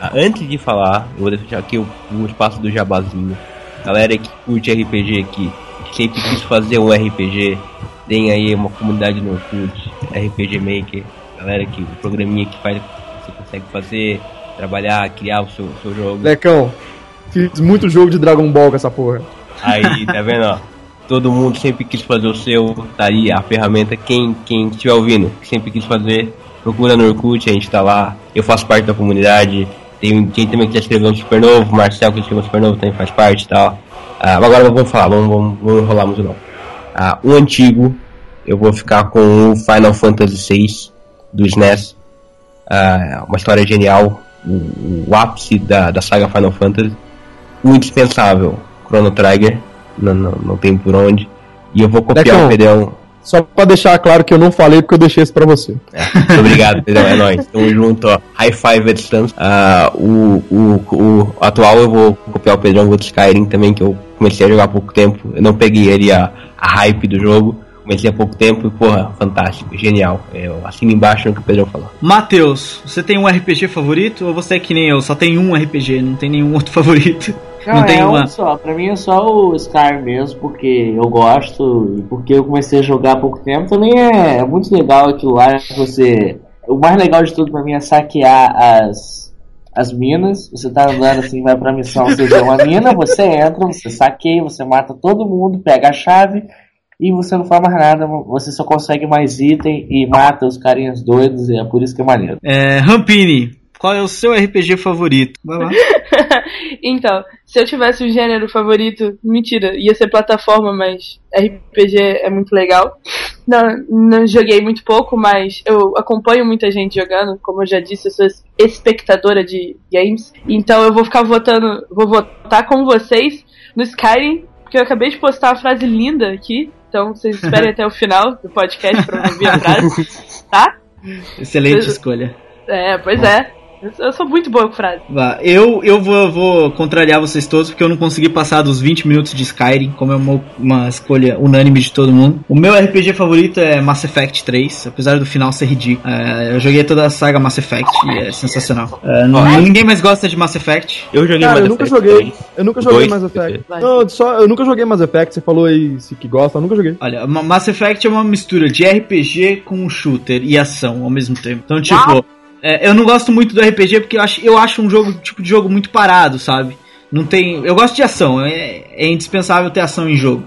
Ah, antes de falar, eu vou deixar aqui o, o espaço do jabazinho. Galera que curte RPG aqui, que sempre quis fazer um RPG, tem aí uma comunidade no Orkut, RPG Maker. Galera que o programinha que faz, você consegue fazer, trabalhar, criar o seu, seu jogo. Lecão, fiz muito jogo de Dragon Ball com essa porra. Aí, tá vendo, ó? Todo mundo sempre quis fazer o seu, tá aí a ferramenta. Quem, quem estiver ouvindo, sempre quis fazer, procura no Orkut, a gente tá lá. Eu faço parte da comunidade. Tem quem também que já escreveu um super novo, Marcel que escreveu um super novo também faz parte e tal. Ah, agora vamos falar, vamos, vamos, vamos enrolar muito não. Ah, o antigo, eu vou ficar com o Final Fantasy VI do SNES. Ah, uma história genial, o, o ápice da, da saga Final Fantasy. O indispensável, Chrono Trigger, não, não, não tem por onde. E eu vou copiar Decão. o Pedrão. Só pra deixar claro que eu não falei porque eu deixei isso pra você. Muito obrigado, Pedrão, é nóis. Tamo junto, ó. High five à distância. Ah, o, o, o atual eu vou copiar o Pedrão vou do Skyrim também, que eu comecei a jogar há pouco tempo. Eu não peguei ele a, a hype do jogo. Comecei há pouco tempo e, porra, fantástico, genial. Eu assino embaixo no que o Pedrão falou. Matheus, você tem um RPG favorito ou você é que nem eu, só tem um RPG, não tem nenhum outro favorito? Não, tem é uma. um só. Pra mim é só o Skyrim mesmo, porque eu gosto e porque eu comecei a jogar há pouco tempo. Também é, é muito legal aquilo lá. Você. O mais legal de tudo pra mim é saquear as, as minas. Você tá andando assim, vai pra missão, você vê uma mina, você entra, você saqueia, você mata todo mundo, pega a chave e você não faz mais nada. Você só consegue mais item e mata os carinhas doidos, e é por isso que é maneiro. É, Rampini, qual é o seu RPG favorito? Vai lá. então, se eu tivesse um gênero favorito, mentira, ia ser plataforma, mas RPG é muito legal. Não, não joguei muito pouco, mas eu acompanho muita gente jogando. Como eu já disse, eu sou espectadora de games. Então eu vou ficar votando, vou votar com vocês no Skyrim, porque eu acabei de postar uma frase linda aqui. Então vocês esperem até o final do podcast pra ouvir a frase, tá? Excelente escolha. É, pois é. Eu sou- muito boa com frase. Eu, eu vou, vou contrariar vocês todos porque eu não consegui passar dos 20 minutos de Skyrim, como é uma, uma escolha unânime de todo mundo. O meu RPG favorito é Mass Effect 3, apesar do final ser ridículo. É, eu joguei toda a saga Mass Effect e é sensacional. É, não- ninguém mais gosta de Mass Effect. Eu joguei Cara, Mass eu nunca Effect joguei. 3. Eu nunca joguei Dois, Mass Effect. Não, só, eu nunca joguei Mass Effect. Você falou aí se que gosta, eu nunca joguei. Olha, Ma- Mass Effect é uma mistura de RPG com shooter e ação ao mesmo tempo. Então, tipo, é, eu não gosto muito do RPG porque eu acho, eu acho um jogo, tipo de jogo muito parado, sabe? Não tem. Eu gosto de ação, é, é indispensável ter ação em jogo.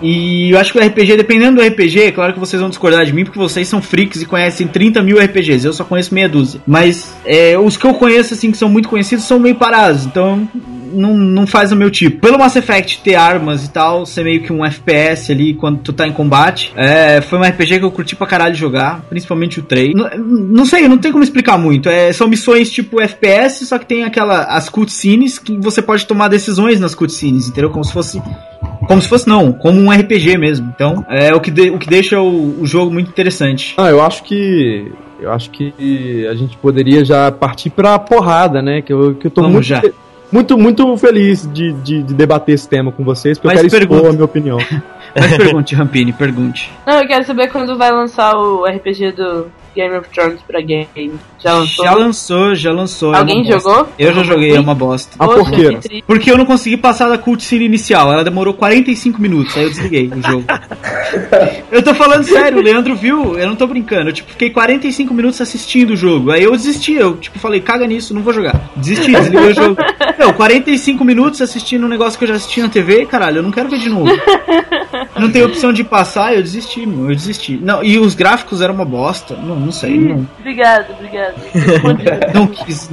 E eu acho que o RPG, dependendo do RPG, é claro que vocês vão discordar de mim, porque vocês são freaks e conhecem 30 mil RPGs, eu só conheço meia dúzia. Mas é, os que eu conheço, assim, que são muito conhecidos, são meio parados, então não, não faz o meu tipo. Pelo Mass Effect ter armas e tal, ser meio que um FPS ali quando tu tá em combate, é, foi um RPG que eu curti pra caralho jogar, principalmente o 3. Não, sei, não tem como explicar muito. É, são missões tipo FPS, só que tem aquela as cutscenes que você pode tomar decisões nas cutscenes, entendeu? Como se fosse como se fosse não, como um RPG mesmo. Então, é o que, de- o que deixa o, o jogo muito interessante. Ah, eu acho que. Eu acho que a gente poderia já partir pra porrada, né? Que eu, que eu tô Vamos muito, já. muito, muito feliz de, de, de debater esse tema com vocês, porque Mas eu quero expor pergunta. a minha opinião. Mas pergunte, Rampini, pergunte. Não, eu quero saber quando vai lançar o RPG do Game of Thrones pra game. Já lançou? Já lançou, já lançou. é Alguém bosta. jogou? Eu já joguei, é uma bosta. A Poxa, porqueira. que triste. Porque eu não consegui passar da cutscene inicial. Ela demorou 45 minutos, aí eu desliguei o jogo. eu tô falando sério, o Leandro viu, eu não tô brincando. Eu tipo, fiquei 45 minutos assistindo o jogo. Aí eu desisti, eu tipo, falei, caga nisso, não vou jogar. Desisti, desliguei o jogo. Meu, 45 minutos assistindo um negócio que eu já assisti na TV, caralho, eu não quero ver de novo. Não tem opção de passar, eu desisti, meu, eu desisti. Não, e os gráficos eram uma bosta. Não, não sei, não. Obrigado, obrigado. Não quis.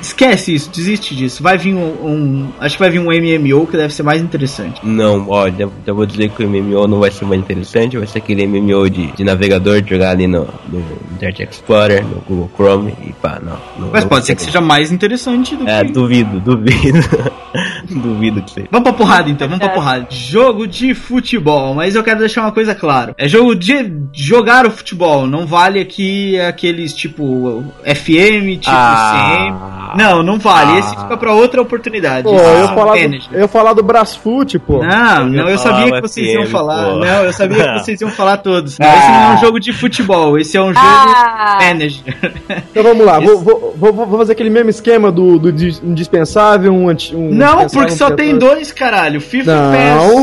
Esquece isso, desiste disso. Vai vir um, um- Acho que vai vir um MMO que deve ser mais interessante. Não, ó, já, já vou dizer que o MMO não vai ser mais interessante, vai ser aquele MMO de, de navegador, de jogar ali no, no Internet Explorer, no Google Chrome e pá, não. não Mas não pode ser que seja mais interessante do É, que. duvido, duvido. Duvido que seja. Vamos pra porrada então, vamos pra porrada. Jogo de futebol, mas eu quero deixar uma coisa clara. É jogo de jogar o futebol, não vale aqui aqueles tipo FM, tipo Ah. CM. Não, não vale. Ah. Esse fica pra outra oportunidade. Pô, eu ia falar, do, eu ia falar do Brasfoot, pô. Não, não, eu sabia que vocês iam falar. pô. Não, eu sabia que vocês iam falar todos. Ah. Esse não é um jogo de futebol, esse é um jogo Ah. manager. Então vamos lá, vou, vou, vou, vou fazer aquele mesmo esquema do, do dis- indispensável, um, anti- um Não, porque só tem dois, caralho. FIFA e Não,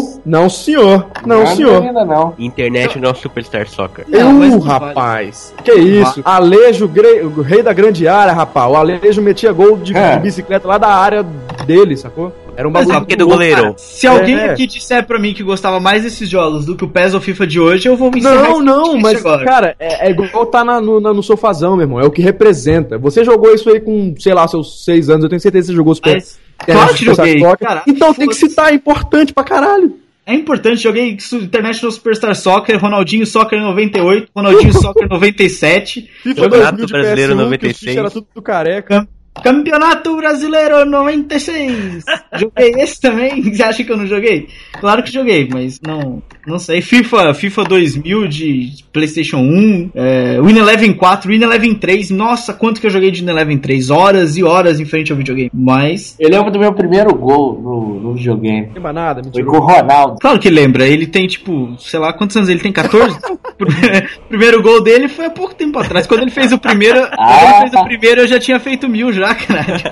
PES. não senhor. Não, senhor. ainda não. Internet não é o Superstar Soccer. Não, Uh, não vale. rapaz. Que isso? Alejo, gre- o rei da grande área, rapaz. O Alejo metia gol de, É. de bicicleta lá da área dele, sacou? Era um bagulho. porque é do goleiro. Cara, se alguém É. aqui disser pra mim que gostava mais desses jogos do que o PES ou FIFA de hoje, eu vou me Não, não, mas, agora. cara, é, é igual tá na- no, na- no sofazão, meu irmão. É o que representa. Você jogou isso aí com, sei lá, seus seis anos. Eu tenho certeza que você jogou Super. Mas, Internet claro que joguei, cara. Então tem que citar, é importante pra caralho. É importante, joguei International Superstar Soccer, Ronaldinho Soccer 98, Ronaldinho Soccer 97, FIFA Campeonato 2000 de Brasileiro PS1, que os 96. fichas Era tudo careca. Campeonato Brasileiro 96. joguei esse também? Você acha que eu não joguei? Claro que joguei, mas não, não sei. FIFA, FIFA 2000 de PlayStation 1, é, Win Eleven 4, Win Eleven 3. Nossa, quanto que eu joguei de Win Eleven 3? Horas e horas em frente ao videogame. Mas Eu lembro do meu primeiro gol no, no videogame. Não nada, Foi com o Ronaldo. Claro que lembra, ele tem tipo, sei lá quantos anos ele tem, 14? O primeiro gol dele foi há pouco tempo atrás. Quando ele fez o primeiro, quando ele fez o primeiro eu já tinha feito mil já, caralho.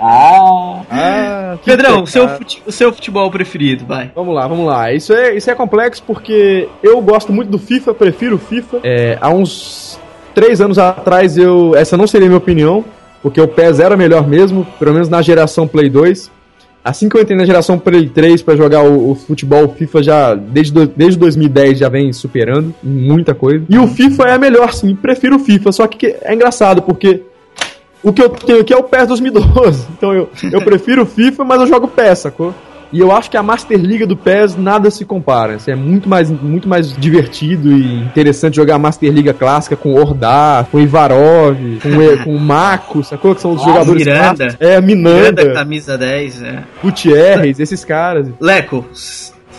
Ah, Ah, Pedrão, pecado. seu, o seu futebol preferido, vai. Vamos lá, vamos lá. Isso é, isso é complexo porque eu gosto muito do FIFA, prefiro o FIFA. É, há uns três anos atrás, eu essa não seria minha opinião, porque o PES era melhor mesmo, pelo menos na geração Play 2. Assim que eu entrei na geração Play 3 pra jogar o, o futebol, o FIFA já, desde, do- desde 2010, já vem superando muita coisa. E o FIFA é melhor, sim, prefiro o FIFA, só que é engraçado, porque o que eu tenho aqui é o PES 2012. Então eu, eu prefiro o FIFA, mas eu jogo PES, sacou? E eu acho que a Master Liga do PES nada se compara. Assim, é muito mais, muito mais divertido e interessante jogar a Master Liga clássica com o Ordar, com o Ivarov, com o, com o Mako, sacou? Que são os Ah, jogadores Miranda. clássicos. É, Miranda, Minanda, camisa 10, é. Gutierrez, esses caras. Leco,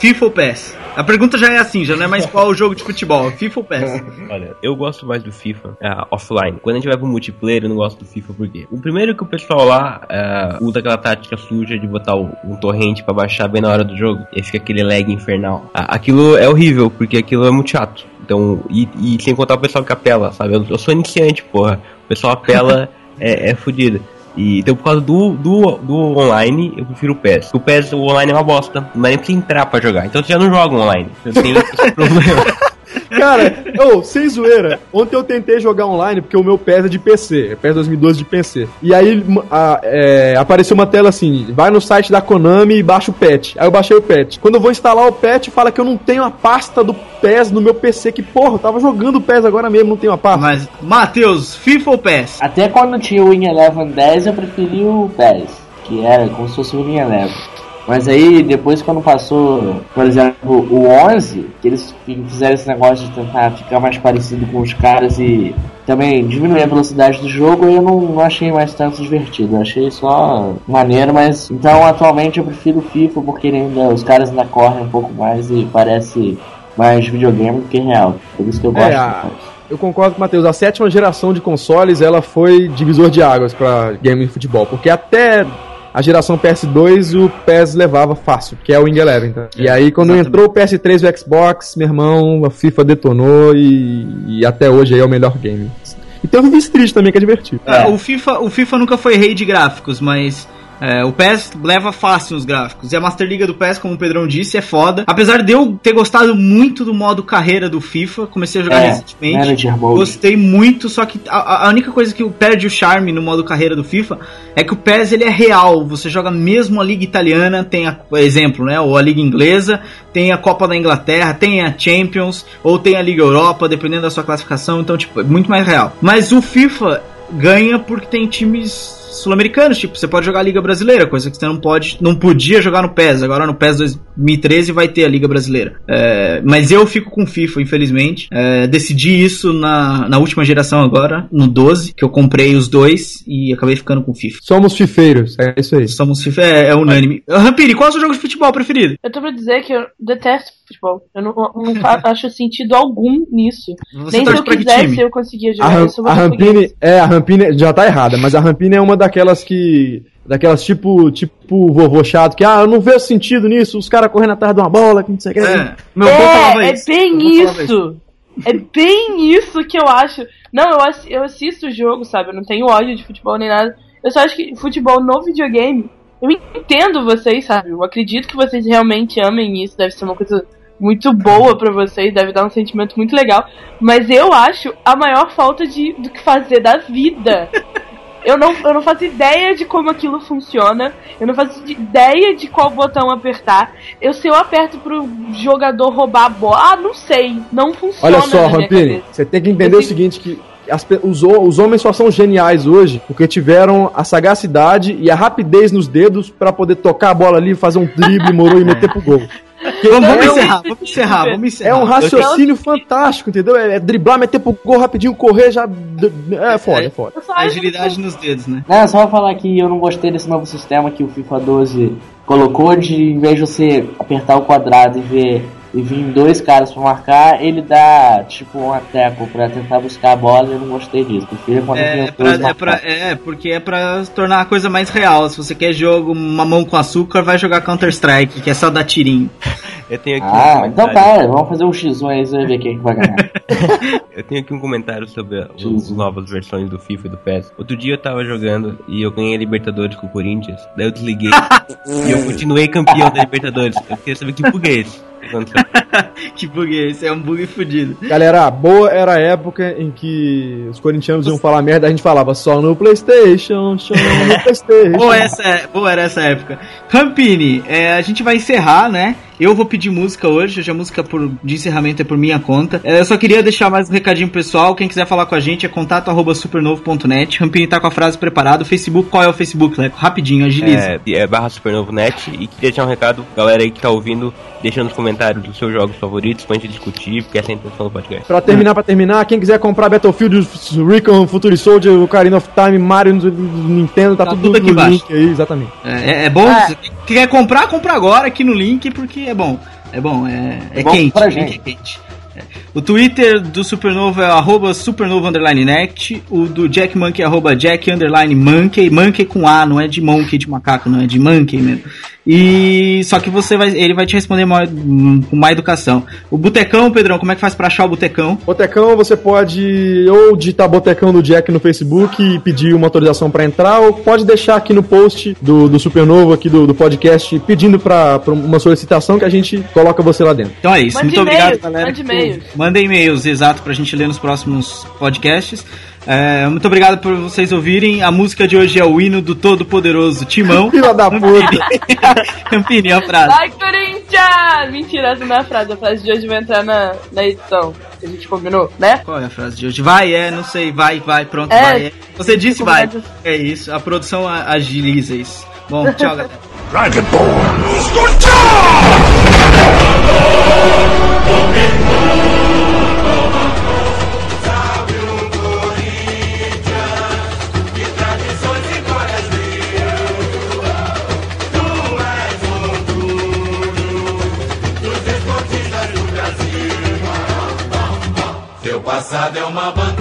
FIFA ou PES? A pergunta já é assim, já não é mais qual o jogo de futebol, FIFA ou PES? Olha, eu gosto mais do FIFA ah, offline. Quando a gente vai pro multiplayer, eu não gosto do FIFA por quê? O primeiro que o pessoal lá ah, usa aquela tática suja de botar o- um torrente pra baixar bem na hora do jogo, e fica aquele lag infernal. Aquilo é horrível, porque aquilo é muito chato. Então, e, e sem contar o pessoal que apela, sabe? Eu, eu sou iniciante, porra. O pessoal apela é, é fudido. E, então, por causa do, do, do online, eu prefiro o PES. O PES, o online é uma bosta. Não dá nem pra você entrar pra jogar. Então, você já não joga online. Você tem esse problema. Cara, ô, sem zoeira. Ontem eu tentei jogar online porque o meu PES é de PC, é PES 2012 de PC. E aí a- é, apareceu uma tela assim: vai no site da Konami e baixa o patch. Aí eu baixei o patch. Quando eu vou instalar o patch, fala que eu não tenho a pasta do PES no meu PC. Que porra, eu tava jogando o PES agora mesmo, não tenho a pasta. Mas, Matheus, FIFA ou PES? até quando tinha o Win Eleven 10 eu preferi o PES, que era como se fosse o Win Eleven. Mas aí depois quando passou, por exemplo, o 11, que eles fi- fizeram esse negócio de tentar ficar mais parecido com os caras e também diminuir a velocidade do jogo, eu não, não achei mais tanto divertido. Eu achei só maneiro, mas então atualmente eu prefiro o FIFA porque ainda, os caras ainda correm um pouco mais e parece mais videogame do que real. Por isso que eu gosto É, do a- PES. Eu concordo com o Matheus. A sétima geração de consoles, ela foi divisor de águas pra game de futebol. Porque até a geração PS2, o PES levava fácil, que é o Wing Eleven. Tá? E aí, quando exatamente. entrou o PS3 e o Xbox, meu irmão, a FIFA detonou e, e até hoje aí é o melhor game. E tem o Vice Street também, que é divertido. Ah, O, FIFA, o FIFA nunca foi rei de gráficos, mas é, o PES leva fácil os gráficos. E a Master Liga do PES, como o Pedrão disse, é foda. Apesar de eu ter gostado muito do modo carreira do FIFA, comecei a jogar É, recentemente. Gostei muito, só que a, a única coisa que perde o charme no modo carreira do FIFA é que o PES ele é real. Você joga mesmo a Liga Italiana, tem a exemplo, né? Ou a Liga Inglesa, tem a Copa da Inglaterra, tem a Champions, ou tem a Liga Europa, dependendo da sua classificação. Então, tipo, é muito mais real. Mas o FIFA ganha porque tem times sul-americanos, tipo, você pode jogar a Liga Brasileira, coisa que você não pode, não podia jogar no PES. Agora no PES 2013 vai ter a Liga Brasileira. É, mas eu fico com FIFA, infelizmente. É, decidi isso na, na última geração agora, no 12, que eu comprei os dois e acabei ficando com FIFA. Somos fifeiros, é isso aí. Somos FIFA, é, é unânime. Rampini, qual é o seu jogo de futebol preferido? Eu tô pra dizer que eu detesto futebol. Eu não, não acho sentido algum nisso. Você Nem se eu quisesse eu conseguia A, jogar. Eu sou a. Rampini, é, a Rampini já tá errada, mas a Rampini é uma daquelas que. Daquelas tipo, tipo vovô chato que, ah, eu não vejo sentido nisso, os caras correndo atrás de uma bola, que não sei o que. É, meu avô falava É, é isso. bem Meu avô falava isso. É bem isso que eu acho. Não, eu, ass- eu assisto o jogo, sabe? Eu não tenho ódio de futebol nem nada. Eu só acho que futebol no videogame. Eu entendo vocês, sabe? Eu acredito que vocês realmente amem isso. Deve ser uma coisa muito boa pra vocês. Deve dar um sentimento muito legal. Mas eu acho a maior falta de, do que fazer da vida. Eu não, eu não faço ideia de como aquilo funciona. Eu não faço de- ideia de qual botão apertar. Eu se eu aperto pro jogador roubar a bola. Ah, não sei. Não funciona. Olha só, Rampini, você tem que entender Eu o seguinte, que as os, os homens só são geniais hoje porque tiveram a sagacidade e a rapidez nos dedos pra poder tocar a bola ali, fazer um drible, morou e meter pro gol. Vamos, vamos É um- encerrar, vamos encerrar, vamos encerrar. É um raciocínio fantástico, entendeu? É, é driblar, meter pro gol rapidinho, correr, já. É foda, é foda. Só acho Agilidade nos dedos, né? Não, só pra falar que eu não gostei desse novo sistema que o FIFA 12 colocou de em vez de você apertar o quadrado e ver e vir dois caras pra marcar, ele dá tipo um teco pra tentar buscar a bola e eu não gostei disso. Prefiro quando É, é, pra- dois é, pra- é, porque é pra tornar a coisa mais real. Se você quer jogo mamão com açúcar, vai jogar Counter-Strike, que é só dar tirinho. Eu tenho aqui um Ah, então comentário. tá, vamos fazer um X1 aí, você vai ver quem que vai ganhar. Eu tenho aqui um comentário sobre as novas versões do FIFA e do PES. Outro dia eu tava jogando e eu ganhei a Libertadores com o Corinthians. Daí eu desliguei e eu continuei campeão da Libertadores. Eu queria saber que bug é esse. que bug é esse? É um bug fudido. Galera, boa era a época em que os corintianos iam falar merda, a gente falava só no PlayStation, só no PlayStation. Boa, essa, é- boa era essa época. Rampini, é, a gente vai encerrar, né? Eu vou pedir música hoje, hoje a música por, de encerramento é por minha conta. É, eu só queria deixar mais um recadinho pessoal. Quem quiser falar com a gente é contato arroba supernovo.net. Rampini tá com a frase preparada. O Facebook, qual é o Facebook, Leco? Rapidinho, agiliza. É, é barra supernovo.net e queria deixar um recado, galera aí que tá ouvindo, deixa nos comentários os seus jogos favoritos pra gente discutir, porque essa é a intenção do podcast. Pra terminar, pra terminar, quem quiser comprar Battlefield, Recon, Future Soldier, Ocarina of Time, Mario, do- do Nintendo, tá, Tá tudo, tudo aqui no embaixo. link aí, exatamente. É, é bom. Ah. Se quer comprar, compra agora aqui no link, porque é bom. É bom, é, é, bom quente. pra link gente. é quente. O Twitter do Supernova é arroba supernova underline net. O do Jack Monkey é arroba jack underline monkey. Monkey com A, não é de monkey de macaco, não é de monkey mesmo. E só que você vai, ele vai te responder mal- com má educação. O Botecão, Pedrão, como é que faz pra achar o Botecão? Botecão, você pode ou digitar Botecão do Jack no Facebook e pedir uma autorização pra entrar, ou pode deixar aqui no post do, do Supernovo, aqui do, do podcast, pedindo pra, pra uma solicitação que a gente coloca você lá dentro. Então é isso. Mande Muito obrigado, galera. mande e-mails. Mandem e-mails, exato, pra gente ler nos próximos podcasts. É, muito obrigado por vocês ouvirem. A música de hoje é o hino do Todo-Poderoso Timão. Filha da puta! Campini, a frase. Vai, Corinthians! Mentira, essa não é a frase. A frase de hoje vai entrar na, na edição. Que a gente combinou, né? Qual é a frase de hoje? Vai, é, não sei, vai, vai, pronto, É. vai. É. Você disse vai. É isso, a produção agiliza isso. Bom, tchau, galera. Teu passado é uma bandeira,